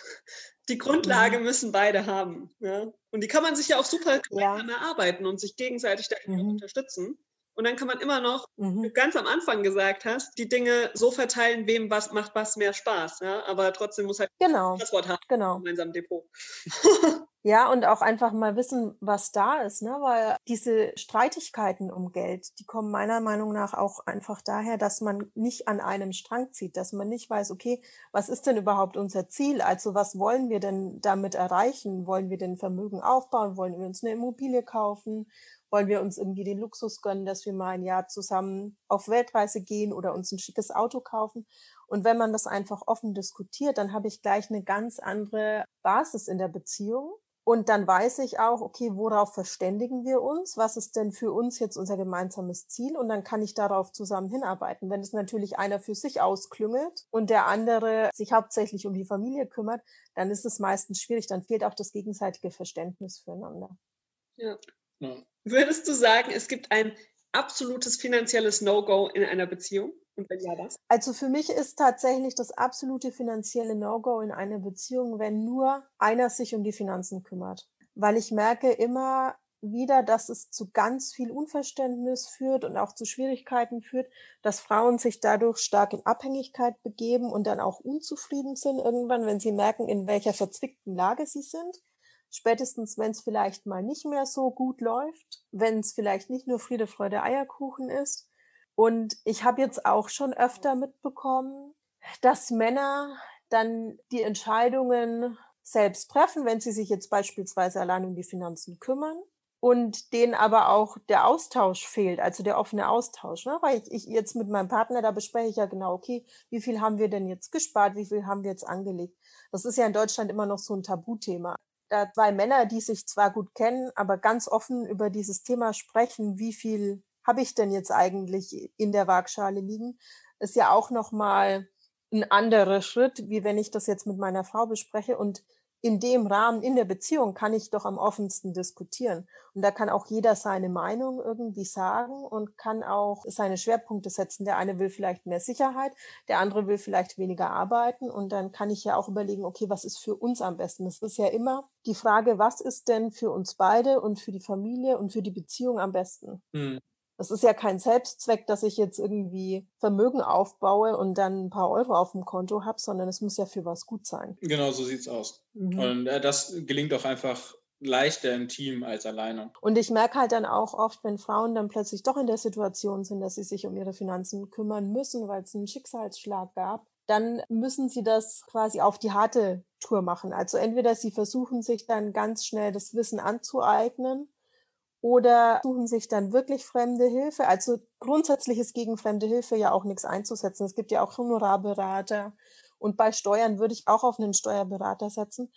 die Grundlage mhm. müssen beide haben. Ja? Und die kann man sich ja auch super ja. erarbeiten und sich gegenseitig da mhm. unterstützen. Und dann kann man immer noch, mhm. wie du ganz am Anfang gesagt hast, die Dinge so verteilen, wem was macht was mehr Spaß. Ja? Aber trotzdem muss halt genau. das Wort haben genau. gemeinsam Depot. [LAUGHS] ja, und auch einfach mal wissen, was da ist, ne? Weil diese Streitigkeiten um Geld, die kommen meiner Meinung nach auch einfach daher, dass man nicht an einem Strang zieht, dass man nicht weiß, okay, was ist denn überhaupt unser Ziel? Also was wollen wir denn damit erreichen? Wollen wir denn Vermögen aufbauen? Wollen wir uns eine Immobilie kaufen? Wollen wir uns irgendwie den Luxus gönnen, dass wir mal ein Jahr zusammen auf Weltreise gehen oder uns ein schickes Auto kaufen. Und wenn man das einfach offen diskutiert, dann habe ich gleich eine ganz andere Basis in der Beziehung. Und dann weiß ich auch, okay, worauf verständigen wir uns? Was ist denn für uns jetzt unser gemeinsames Ziel? Und dann kann ich darauf zusammen hinarbeiten. Wenn es natürlich einer für sich ausklüngelt und der andere sich hauptsächlich um die Familie kümmert, dann ist es meistens schwierig. Dann fehlt auch das gegenseitige Verständnis füreinander. Ja. ja. Würdest du sagen, es gibt ein absolutes finanzielles No-Go in einer Beziehung? Und wenn ja, was? Also für mich ist tatsächlich das absolute finanzielle No-Go in einer Beziehung, wenn nur einer sich um die Finanzen kümmert. Weil ich merke immer wieder, dass es zu ganz viel Unverständnis führt und auch zu Schwierigkeiten führt, dass Frauen sich dadurch stark in Abhängigkeit begeben und dann auch unzufrieden sind irgendwann, wenn sie merken, in welcher verzwickten Lage sie sind spätestens wenn es vielleicht mal nicht mehr so gut läuft, wenn es vielleicht nicht nur Friede, Freude, Eierkuchen ist. Und ich habe jetzt auch schon öfter mitbekommen, dass Männer dann die Entscheidungen selbst treffen, wenn sie sich jetzt beispielsweise allein um die Finanzen kümmern und denen aber auch der Austausch fehlt, also der offene Austausch. Ne? Weil ich, ich jetzt mit meinem Partner, da bespreche ich ja genau, okay, wie viel haben wir denn jetzt gespart, wie viel haben wir jetzt angelegt. Das ist ja in Deutschland immer noch so ein Tabuthema da zwei Männer, die sich zwar gut kennen, aber ganz offen über dieses Thema sprechen, wie viel habe ich denn jetzt eigentlich in der Waagschale liegen, ist ja auch nochmal ein anderer Schritt, wie wenn ich das jetzt mit meiner Frau bespreche. Und in dem Rahmen, in der Beziehung kann ich doch am offensten diskutieren. Und da kann auch jeder seine Meinung irgendwie sagen und kann auch seine Schwerpunkte setzen. Der eine will vielleicht mehr Sicherheit, der andere will vielleicht weniger arbeiten. Und dann kann ich ja auch überlegen, okay, was ist für uns am besten? Das ist ja immer die Frage, was ist denn für uns beide und für die Familie und für die Beziehung am besten? Hm. Das ist ja kein Selbstzweck, dass ich jetzt irgendwie Vermögen aufbaue und dann ein paar Euro auf dem Konto habe, sondern es muss ja für was gut sein. Genau, so sieht's aus. Mhm. Und äh, das gelingt auch einfach leichter im Team als alleine. Und ich merke halt dann auch oft, wenn Frauen dann plötzlich doch in der Situation sind, dass sie sich um ihre Finanzen kümmern müssen, weil es einen Schicksalsschlag gab, dann müssen sie das quasi auf die harte Tour machen. Also entweder sie versuchen sich dann ganz schnell das Wissen anzueignen oder suchen sich dann wirklich fremde Hilfe. Also grundsätzlich ist gegen fremde Hilfe ja auch nichts einzusetzen. Es gibt ja auch Honorarberater Und bei Steuern würde ich auch auf einen Steuerberater setzen.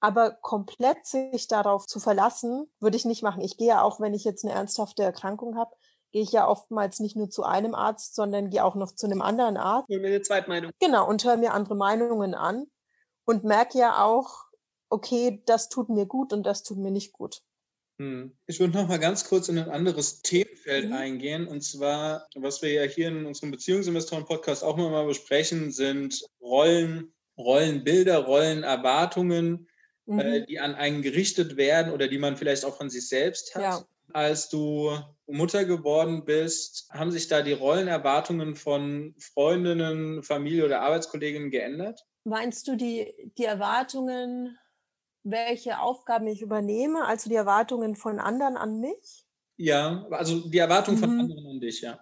Aber komplett sich darauf zu verlassen, würde ich nicht machen. Ich gehe ja auch, wenn ich jetzt eine ernsthafte Erkrankung habe, gehe ich ja oftmals nicht nur zu einem Arzt, sondern gehe auch noch zu einem anderen Arzt. Hol mir eine Zweitmeinung. Genau, und höre mir andere Meinungen an und merke ja auch, okay, das tut mir gut und das tut mir nicht gut. Hm. Ich würde noch mal ganz kurz in ein anderes Themenfeld mhm. eingehen. Und zwar, was wir ja hier in unserem Beziehungsinvestoren-Podcast auch immer mal besprechen, sind Rollen, Rollenbilder, Rollenerwartungen, äh, mhm. äh, die an einen gerichtet werden oder die man vielleicht auch von sich selbst hat. Ja. Als du Mutter geworden bist, haben sich da die Rollenerwartungen von Freundinnen, Familie oder Arbeitskolleginnen geändert? Meinst du die, die Erwartungen welche Aufgaben ich übernehme, also die Erwartungen von anderen an mich? Ja, also die Erwartungen mhm. von anderen an dich, ja.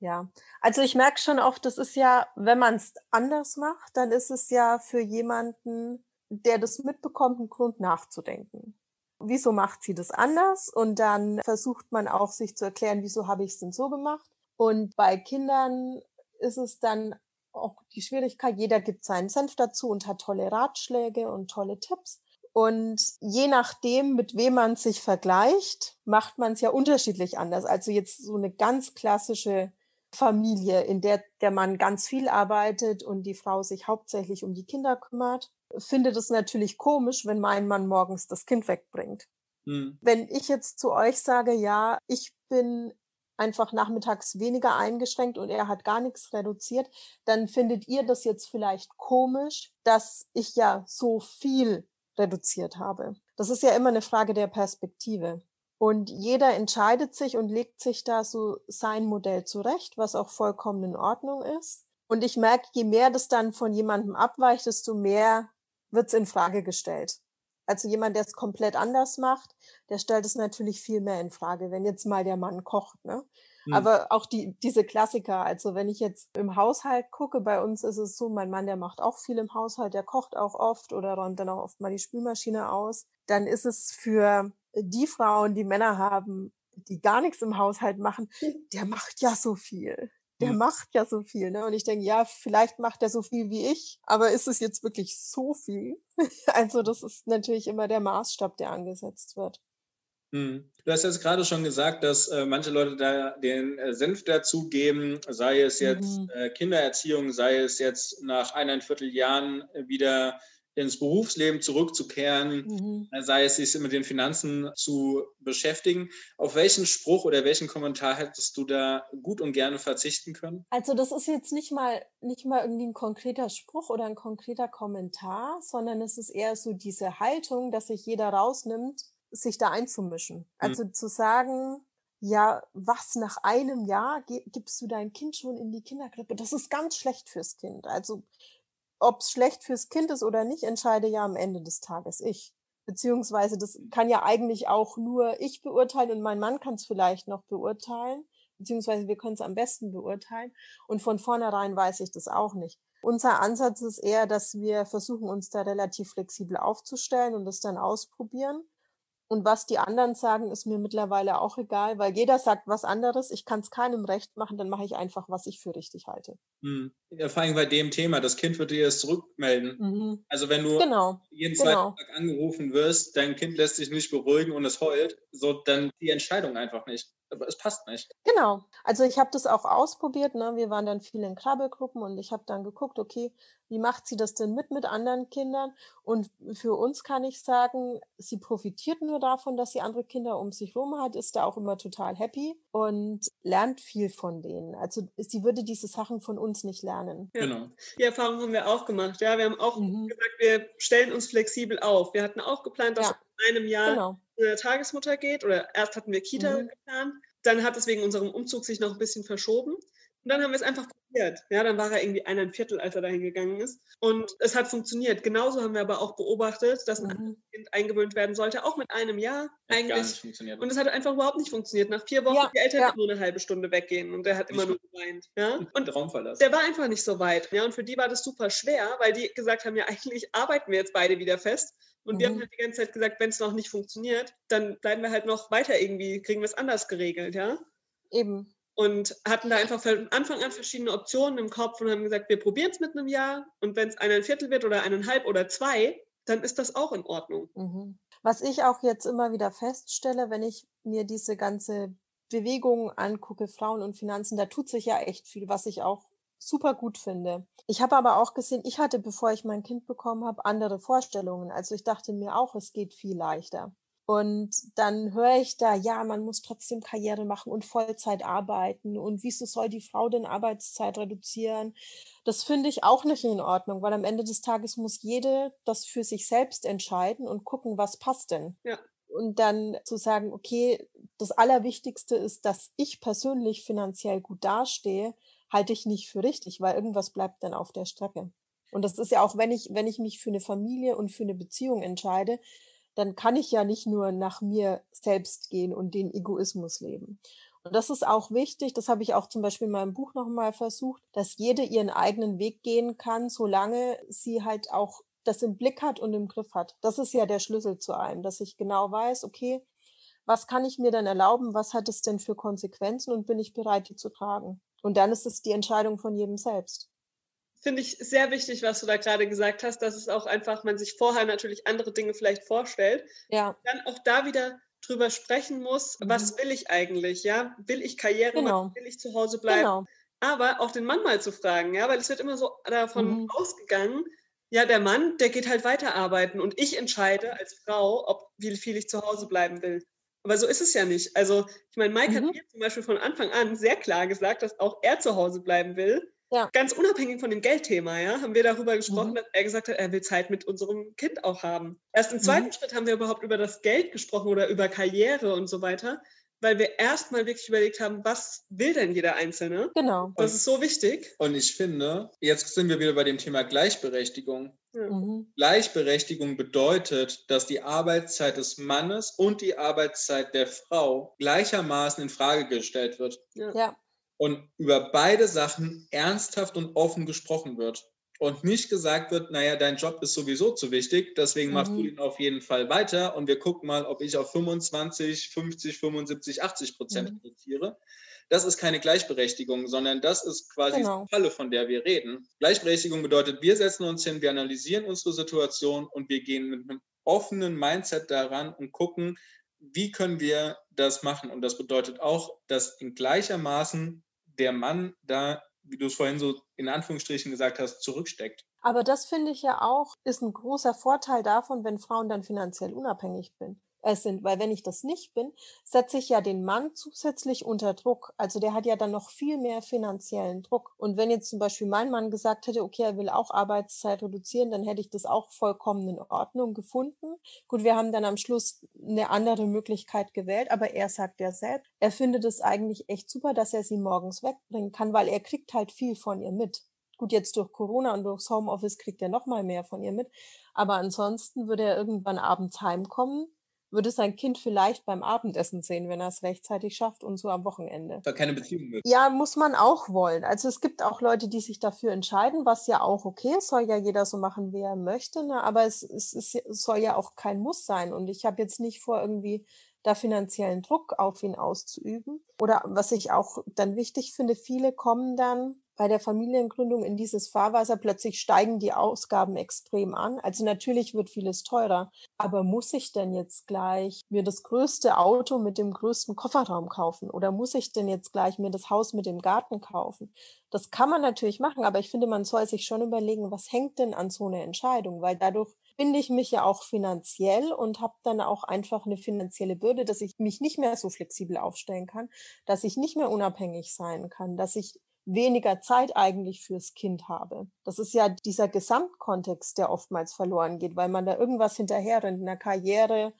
Ja, also ich merke schon oft, das ist ja, wenn man es anders macht, dann ist es ja für jemanden, der das mitbekommt, ein Grund nachzudenken. Wieso macht sie das anders? Und dann versucht man auch sich zu erklären, wieso habe ich es denn so gemacht? Und bei Kindern ist es dann auch die Schwierigkeit, jeder gibt seinen Senf dazu und hat tolle Ratschläge und tolle Tipps. Und je nachdem, mit wem man sich vergleicht, macht man es ja unterschiedlich anders. Also jetzt so eine ganz klassische Familie, in der der Mann ganz viel arbeitet und die Frau sich hauptsächlich um die Kinder kümmert, findet es natürlich komisch, wenn mein Mann morgens das Kind wegbringt. Hm. Wenn ich jetzt zu euch sage, ja, ich bin einfach nachmittags weniger eingeschränkt und er hat gar nichts reduziert, dann findet ihr das jetzt vielleicht komisch, dass ich ja so viel reduziert habe. Das ist ja immer eine Frage der Perspektive. Und jeder entscheidet sich und legt sich da so sein Modell zurecht, was auch vollkommen in Ordnung ist. Und ich merke, je mehr das dann von jemandem abweicht, desto mehr wird es in Frage gestellt. Also jemand, der es komplett anders macht, der stellt es natürlich viel mehr in Frage, wenn jetzt mal der Mann kocht. Ne? Mhm. Aber auch die, diese Klassiker, also wenn ich jetzt im Haushalt gucke, bei uns ist es so, mein Mann, der macht auch viel im Haushalt, der kocht auch oft oder räumt dann auch oft mal die Spülmaschine aus. Dann ist es für die Frauen, die Männer haben, die gar nichts im Haushalt machen, der macht ja so viel der mhm. macht ja so viel. Ne? Und ich denke, ja, vielleicht macht er so viel wie ich, aber ist es jetzt wirklich so viel? [LAUGHS] also das ist natürlich immer der Maßstab, der angesetzt wird. Mhm. Du hast jetzt gerade schon gesagt, dass äh, manche Leute da den äh, Senf dazugeben, sei es jetzt mhm. äh, Kindererziehung, sei es jetzt nach eineinviertel Jahren wieder ins Berufsleben zurückzukehren, mhm. Äh, sei es sich mit den Finanzen zu beschäftigen. Auf welchen Spruch oder welchen Kommentar hättest du da gut und gerne verzichten können? Also das ist jetzt nicht mal nicht mal irgendwie ein konkreter Spruch oder ein konkreter Kommentar, sondern es ist eher so diese Haltung, dass sich jeder rausnimmt, sich da einzumischen. Mhm. Also mhm. zu sagen, ja, was nach einem Jahr gibst du dein Kind schon in die Kinderkrippe? Das ist ganz schlecht fürs Kind. Also ob es schlecht fürs Kind ist oder nicht, entscheide ja am Ende des Tages ich. Beziehungsweise das kann ja eigentlich auch nur ich beurteilen und mein Mann kann es vielleicht noch beurteilen. Beziehungsweise wir können es am besten beurteilen. Und von vornherein weiß ich das auch nicht. Unser Ansatz ist eher, dass wir versuchen, uns da relativ flexibel aufzustellen und das dann ausprobieren. Und was die anderen sagen, ist mir mittlerweile auch egal, weil jeder sagt was anderes. Ich kann es keinem recht machen, dann mache ich einfach, was ich für richtig halte. Hm. Ja, vor allem bei dem Thema, das Kind wird dir das zurückmelden. Mhm. Also wenn du genau. jeden zweiten genau. Tag angerufen wirst, dein Kind lässt sich nicht beruhigen und es heult, so dann die Entscheidung einfach nicht. Aber es passt nicht. Genau. Also ich habe das auch ausprobiert. Ne? Wir waren dann viel in Krabbelgruppen und ich habe dann geguckt, okay, wie macht sie das denn mit mit anderen Kindern? Und für uns kann ich sagen, sie profitiert nur davon, dass sie andere Kinder um sich herum hat, ist da auch immer total happy und lernt viel von denen. Also sie würde diese Sachen von uns nicht lernen. Ja, genau. Die Erfahrung haben wir auch gemacht. Ja, wir haben auch mhm. gesagt, wir stellen uns flexibel auf. Wir hatten auch geplant, dass ja. in einem Jahr genau. eine Tagesmutter geht oder erst hatten wir Kita mhm. geplant. Dann hat es wegen unserem Umzug sich noch ein bisschen verschoben. Und dann haben wir es einfach probiert. Ja, dann war er irgendwie ein Viertel, als er dahin gegangen ist. Und es hat funktioniert. Genauso haben wir aber auch beobachtet, dass ein mhm. Kind eingewöhnt werden sollte, auch mit einem Jahr eigentlich. Gar nicht funktioniert. Und es hat einfach überhaupt nicht funktioniert. Nach vier Wochen ja, die Eltern ja. nur eine halbe Stunde weggehen und der hat immer nur geweint. Ja? [LAUGHS] Und der war einfach nicht so weit. Ja? Und für die war das super schwer, weil die gesagt haben, ja, eigentlich arbeiten wir jetzt beide wieder fest. Und mhm. wir haben halt die ganze Zeit gesagt, wenn es noch nicht funktioniert, dann bleiben wir halt noch weiter irgendwie, kriegen wir es anders geregelt, ja? Eben. Und hatten da einfach von Anfang an verschiedene Optionen im Kopf und haben gesagt, wir probieren es mit einem Jahr und wenn es ein Viertel wird oder eineinhalb oder zwei, dann ist das auch in Ordnung. Mhm. Was ich auch jetzt immer wieder feststelle, wenn ich mir diese ganze Bewegung angucke, Frauen und Finanzen, da tut sich ja echt viel, was ich auch super gut finde. Ich habe aber auch gesehen, ich hatte, bevor ich mein Kind bekommen habe, andere Vorstellungen. Also ich dachte mir auch, es geht viel leichter. Und dann höre ich da, ja, man muss trotzdem Karriere machen und Vollzeit arbeiten. Und wieso soll die Frau denn Arbeitszeit reduzieren? Das finde ich auch nicht in Ordnung, weil am Ende des Tages muss jede das für sich selbst entscheiden und gucken, was passt denn. Ja. Und dann zu sagen, okay, das Allerwichtigste ist, dass ich persönlich finanziell gut dastehe, halte ich nicht für richtig, weil irgendwas bleibt dann auf der Strecke. Und das ist ja auch, wenn ich, wenn ich mich für eine Familie und für eine Beziehung entscheide, dann kann ich ja nicht nur nach mir selbst gehen und den Egoismus leben. Und das ist auch wichtig, das habe ich auch zum Beispiel in meinem Buch nochmal versucht, dass jede ihren eigenen Weg gehen kann, solange sie halt auch das im Blick hat und im Griff hat. Das ist ja der Schlüssel zu allem, dass ich genau weiß, okay, was kann ich mir dann erlauben, was hat es denn für Konsequenzen und bin ich bereit, die zu tragen. Und dann ist es die Entscheidung von jedem selbst finde ich sehr wichtig, was du da gerade gesagt hast, dass es auch einfach, man sich vorher natürlich andere Dinge vielleicht vorstellt. Ja. Dann auch da wieder drüber sprechen muss, mhm. was will ich eigentlich, ja? Will ich Karriere genau. machen? Will ich zu Hause bleiben? Genau. Aber auch den Mann mal zu fragen, ja, weil es wird immer so davon mhm. ausgegangen, ja, der Mann, der geht halt weiter arbeiten und ich entscheide als Frau, ob wie viel ich zu Hause bleiben will. Aber so ist es ja nicht. Also, ich meine, Mike mhm. hat mir zum Beispiel von Anfang an sehr klar gesagt, dass auch er zu Hause bleiben will. Ja. Ganz unabhängig von dem Geldthema, ja, haben wir darüber gesprochen, mhm. dass er gesagt hat, er will Zeit mit unserem Kind auch haben. Erst im zweiten mhm. Schritt haben wir überhaupt über das Geld gesprochen oder über Karriere und so weiter, weil wir erstmal wirklich überlegt haben, was will denn jeder Einzelne? Genau. Das ist so wichtig. Und ich finde, jetzt sind wir wieder bei dem Thema Gleichberechtigung. Mhm. Gleichberechtigung bedeutet, dass die Arbeitszeit des Mannes und die Arbeitszeit der Frau gleichermaßen in Frage gestellt wird. Ja. ja und über beide Sachen ernsthaft und offen gesprochen wird. Und nicht gesagt wird, naja, dein Job ist sowieso zu wichtig, deswegen mhm. machst du mhm. ihn auf jeden Fall weiter und wir gucken mal, ob ich auf 25, 50, 75, 80 Prozent mhm. reduziere. Das ist keine Gleichberechtigung, sondern das ist quasi genau. die Falle, von der wir reden. Gleichberechtigung bedeutet, wir setzen uns hin, wir analysieren unsere Situation und wir gehen mit einem offenen Mindset daran und gucken, wie können wir das machen. Und das bedeutet auch, dass in gleichermaßen der Mann da, wie du es vorhin so in Anführungsstrichen gesagt hast, zurücksteckt. Aber das finde ich ja auch, ist ein großer Vorteil davon, wenn Frauen dann finanziell unabhängig sind sind, weil wenn ich das nicht bin, setze ich ja den Mann zusätzlich unter Druck. Also der hat ja dann noch viel mehr finanziellen Druck. Und wenn jetzt zum Beispiel mein Mann gesagt hätte, okay, er will auch Arbeitszeit reduzieren, dann hätte ich das auch vollkommen in Ordnung gefunden. Gut, wir haben dann am Schluss eine andere Möglichkeit gewählt, aber er sagt ja selbst, er findet es eigentlich echt super, dass er sie morgens wegbringen kann, weil er kriegt halt viel von ihr mit. Gut, jetzt durch Corona und durchs Homeoffice kriegt er noch mal mehr von ihr mit. Aber ansonsten würde er irgendwann abends heimkommen, würde sein Kind vielleicht beim Abendessen sehen, wenn er es rechtzeitig schafft und so am Wochenende. Da keine Beziehung mit. Ja, muss man auch wollen. Also es gibt auch Leute, die sich dafür entscheiden, was ja auch okay ist, soll ja jeder so machen, wie er möchte, ne? aber es, es, es soll ja auch kein Muss sein. Und ich habe jetzt nicht vor, irgendwie da finanziellen Druck auf ihn auszuüben. Oder was ich auch dann wichtig finde, viele kommen dann bei der Familiengründung in dieses Fahrwasser, plötzlich steigen die Ausgaben extrem an. Also natürlich wird vieles teurer. Aber muss ich denn jetzt gleich mir das größte Auto mit dem größten Kofferraum kaufen? Oder muss ich denn jetzt gleich mir das Haus mit dem Garten kaufen? Das kann man natürlich machen, aber ich finde, man soll sich schon überlegen, was hängt denn an so einer Entscheidung? Weil dadurch binde ich mich ja auch finanziell und habe dann auch einfach eine finanzielle Bürde, dass ich mich nicht mehr so flexibel aufstellen kann, dass ich nicht mehr unabhängig sein kann, dass ich weniger Zeit eigentlich fürs Kind habe. Das ist ja dieser Gesamtkontext, der oftmals verloren geht, weil man da irgendwas hinterher rennt, in der Karriere,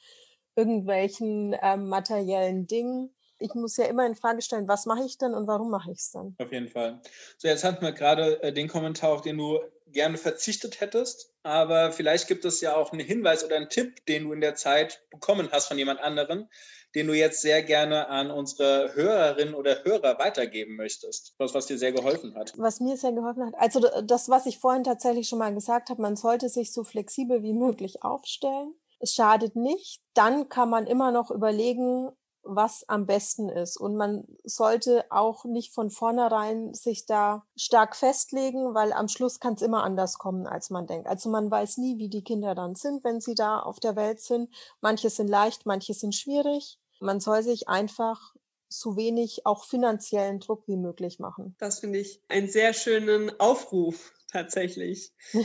irgendwelchen ähm, materiellen Dingen. Ich muss ja immer in Frage stellen, was mache ich denn und warum mache ich es dann? Auf jeden Fall. So, jetzt hatten wir gerade äh, den Kommentar, auf den du gerne verzichtet hättest, aber vielleicht gibt es ja auch einen Hinweis oder einen Tipp, den du in der Zeit bekommen hast von jemand anderem, den du jetzt sehr gerne an unsere Hörerinnen oder Hörer weitergeben möchtest? Was, was dir sehr geholfen hat? Was mir sehr geholfen hat, also das, was ich vorhin tatsächlich schon mal gesagt habe, man sollte sich so flexibel wie möglich aufstellen. Es schadet nicht. Dann kann man immer noch überlegen, was am besten ist. Und man sollte auch nicht von vornherein sich da stark festlegen, weil am Schluss kann es immer anders kommen, als man denkt. Also man weiß nie, wie die Kinder dann sind, wenn sie da auf der Welt sind. Manche sind leicht, manche sind schwierig. Man soll sich einfach so wenig auch finanziellen Druck wie möglich machen. Das finde ich einen sehr schönen Aufruf tatsächlich. [LAUGHS]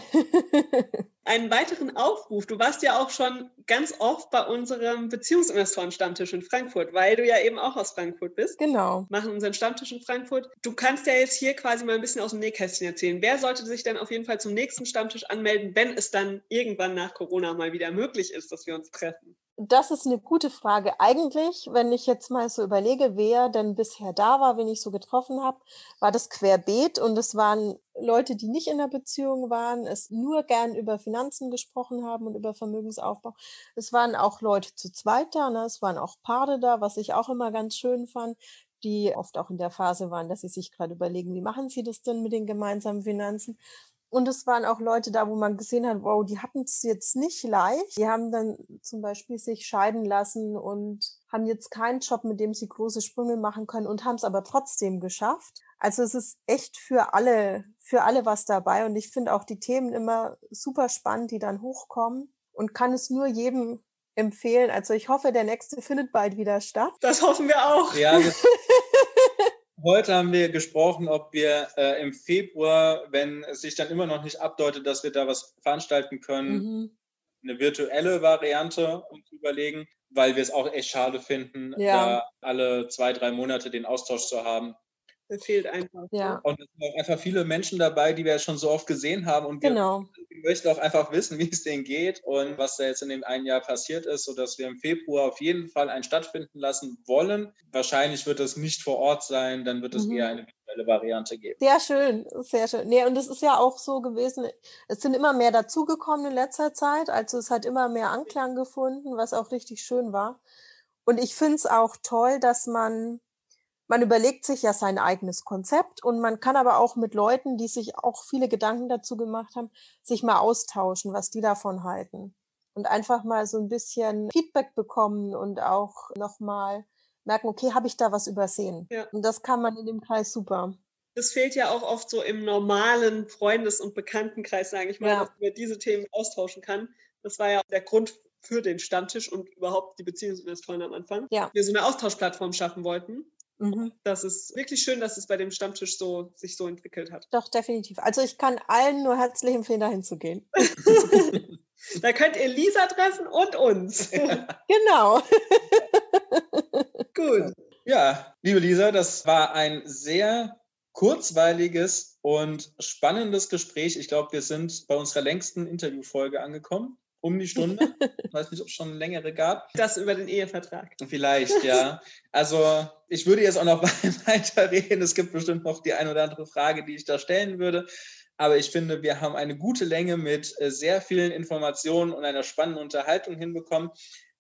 Einen weiteren Aufruf. Du warst ja auch schon ganz oft bei unserem Beziehungsinvestoren-Stammtisch in Frankfurt, weil du ja eben auch aus Frankfurt bist. Genau. Machen unseren Stammtisch in Frankfurt. Du kannst ja jetzt hier quasi mal ein bisschen aus dem Nähkästchen erzählen. Wer sollte sich denn auf jeden Fall zum nächsten Stammtisch anmelden, wenn es dann irgendwann nach Corona mal wieder möglich ist, dass wir uns treffen? Das ist eine gute Frage. Eigentlich, wenn ich jetzt mal so überlege, wer denn bisher da war, wen ich so getroffen habe, war das querbeet und es waren Leute, die nicht in der Beziehung waren, es nur gern über Finanzen gesprochen haben und über Vermögensaufbau. Es waren auch Leute zu zweit da, ne? es waren auch Paare da, was ich auch immer ganz schön fand, die oft auch in der Phase waren, dass sie sich gerade überlegen, wie machen sie das denn mit den gemeinsamen Finanzen. Und es waren auch Leute da, wo man gesehen hat, wow, die hatten es jetzt nicht leicht. Die haben dann zum Beispiel sich scheiden lassen und haben jetzt keinen Job, mit dem sie große Sprünge machen können und haben es aber trotzdem geschafft. Also es ist echt für alle, für alle was dabei. Und ich finde auch die Themen immer super spannend, die dann hochkommen und kann es nur jedem empfehlen. Also ich hoffe, der nächste findet bald wieder statt. Das hoffen wir auch. Ja, [LAUGHS] Heute haben wir gesprochen, ob wir äh, im Februar, wenn es sich dann immer noch nicht abdeutet, dass wir da was veranstalten können, mhm. eine virtuelle Variante uns überlegen, weil wir es auch echt schade finden, ja. da alle zwei, drei Monate den Austausch zu haben. Das fehlt einfach. Ja. Und es sind auch einfach viele Menschen dabei, die wir schon so oft gesehen haben. Und wir, genau. möchten auch einfach wissen, wie es denen geht und was da jetzt in dem einen Jahr passiert ist, sodass wir im Februar auf jeden Fall einen stattfinden lassen wollen. Wahrscheinlich wird es nicht vor Ort sein, dann wird es mhm. eher eine virtuelle Variante geben. Sehr schön, sehr schön. Nee, und es ist ja auch so gewesen, es sind immer mehr dazugekommen in letzter Zeit. Also es hat immer mehr Anklang gefunden, was auch richtig schön war. Und ich finde es auch toll, dass man man überlegt sich ja sein eigenes Konzept und man kann aber auch mit Leuten, die sich auch viele Gedanken dazu gemacht haben, sich mal austauschen, was die davon halten. Und einfach mal so ein bisschen Feedback bekommen und auch nochmal merken, okay, habe ich da was übersehen? Ja. Und das kann man in dem Kreis super. Das fehlt ja auch oft so im normalen Freundes- und Bekanntenkreis, sage ich mal, ja. dass man über diese Themen austauschen kann. Das war ja der Grund für den Stammtisch und überhaupt die Beziehungsinvestoren am Anfang. Ja. Wir so eine Austauschplattform schaffen wollten. Mhm. Das ist wirklich schön, dass es bei dem Stammtisch so, sich so entwickelt hat. Doch, definitiv. Also ich kann allen nur herzlich empfehlen, dahin zu gehen. [LAUGHS] da könnt ihr Lisa treffen und uns. [LAUGHS] genau. [LAUGHS] Gut. Ja, liebe Lisa, das war ein sehr kurzweiliges und spannendes Gespräch. Ich glaube, wir sind bei unserer längsten Interviewfolge angekommen um die Stunde. Ich [LAUGHS] weiß nicht, ob es schon längere gab. Das über den Ehevertrag. Vielleicht, ja. [LAUGHS] Also ich würde jetzt auch noch [LAUGHS] weiterreden. Es gibt bestimmt noch die eine oder andere Frage, die ich da stellen würde. Aber ich finde, wir haben eine gute Länge mit äh, sehr vielen Informationen und einer spannenden Unterhaltung hinbekommen.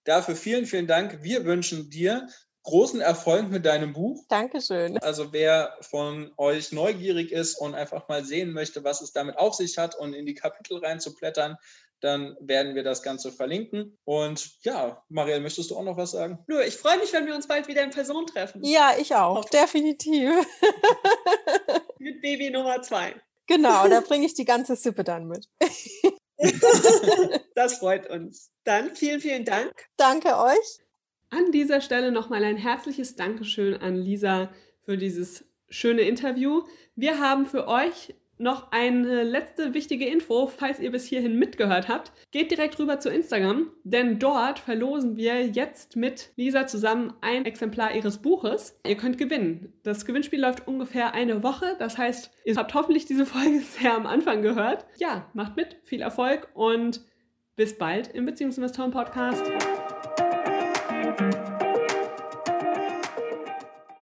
Dafür vielen, vielen Dank. Wir wünschen dir großen Erfolg mit deinem Buch. Dankeschön. Also wer von euch neugierig ist und einfach mal sehen möchte, was es damit auf sich hat und in die Kapitel reinzublättern, dann werden wir das Ganze verlinken. Und ja, Marielle, möchtest du auch noch was sagen? Nur, ich freue mich, wenn wir uns bald wieder in Person treffen. Ja, ich auch, definitiv. [LAUGHS] [LAUGHS] mit Baby Nummer zwei. Genau, da bringe ich die ganze Sippe dann mit. [LAUGHS] das freut uns. Dann vielen, vielen Dank. Danke euch. An dieser Stelle nochmal ein herzliches Dankeschön an Lisa für dieses schöne Interview. Wir haben für euch noch eine letzte wichtige Info, falls ihr bis hierhin mitgehört habt. Geht direkt rüber zu Instagram, denn dort verlosen wir jetzt mit Lisa zusammen ein Exemplar ihres Buches. Ihr könnt gewinnen. Das Gewinnspiel läuft ungefähr eine Woche, das heißt, ihr habt hoffentlich diese [LAUGHS] Folge sehr am Anfang gehört. Ja, macht mit, viel Erfolg und bis bald im Beziehungsinvestoren Podcast.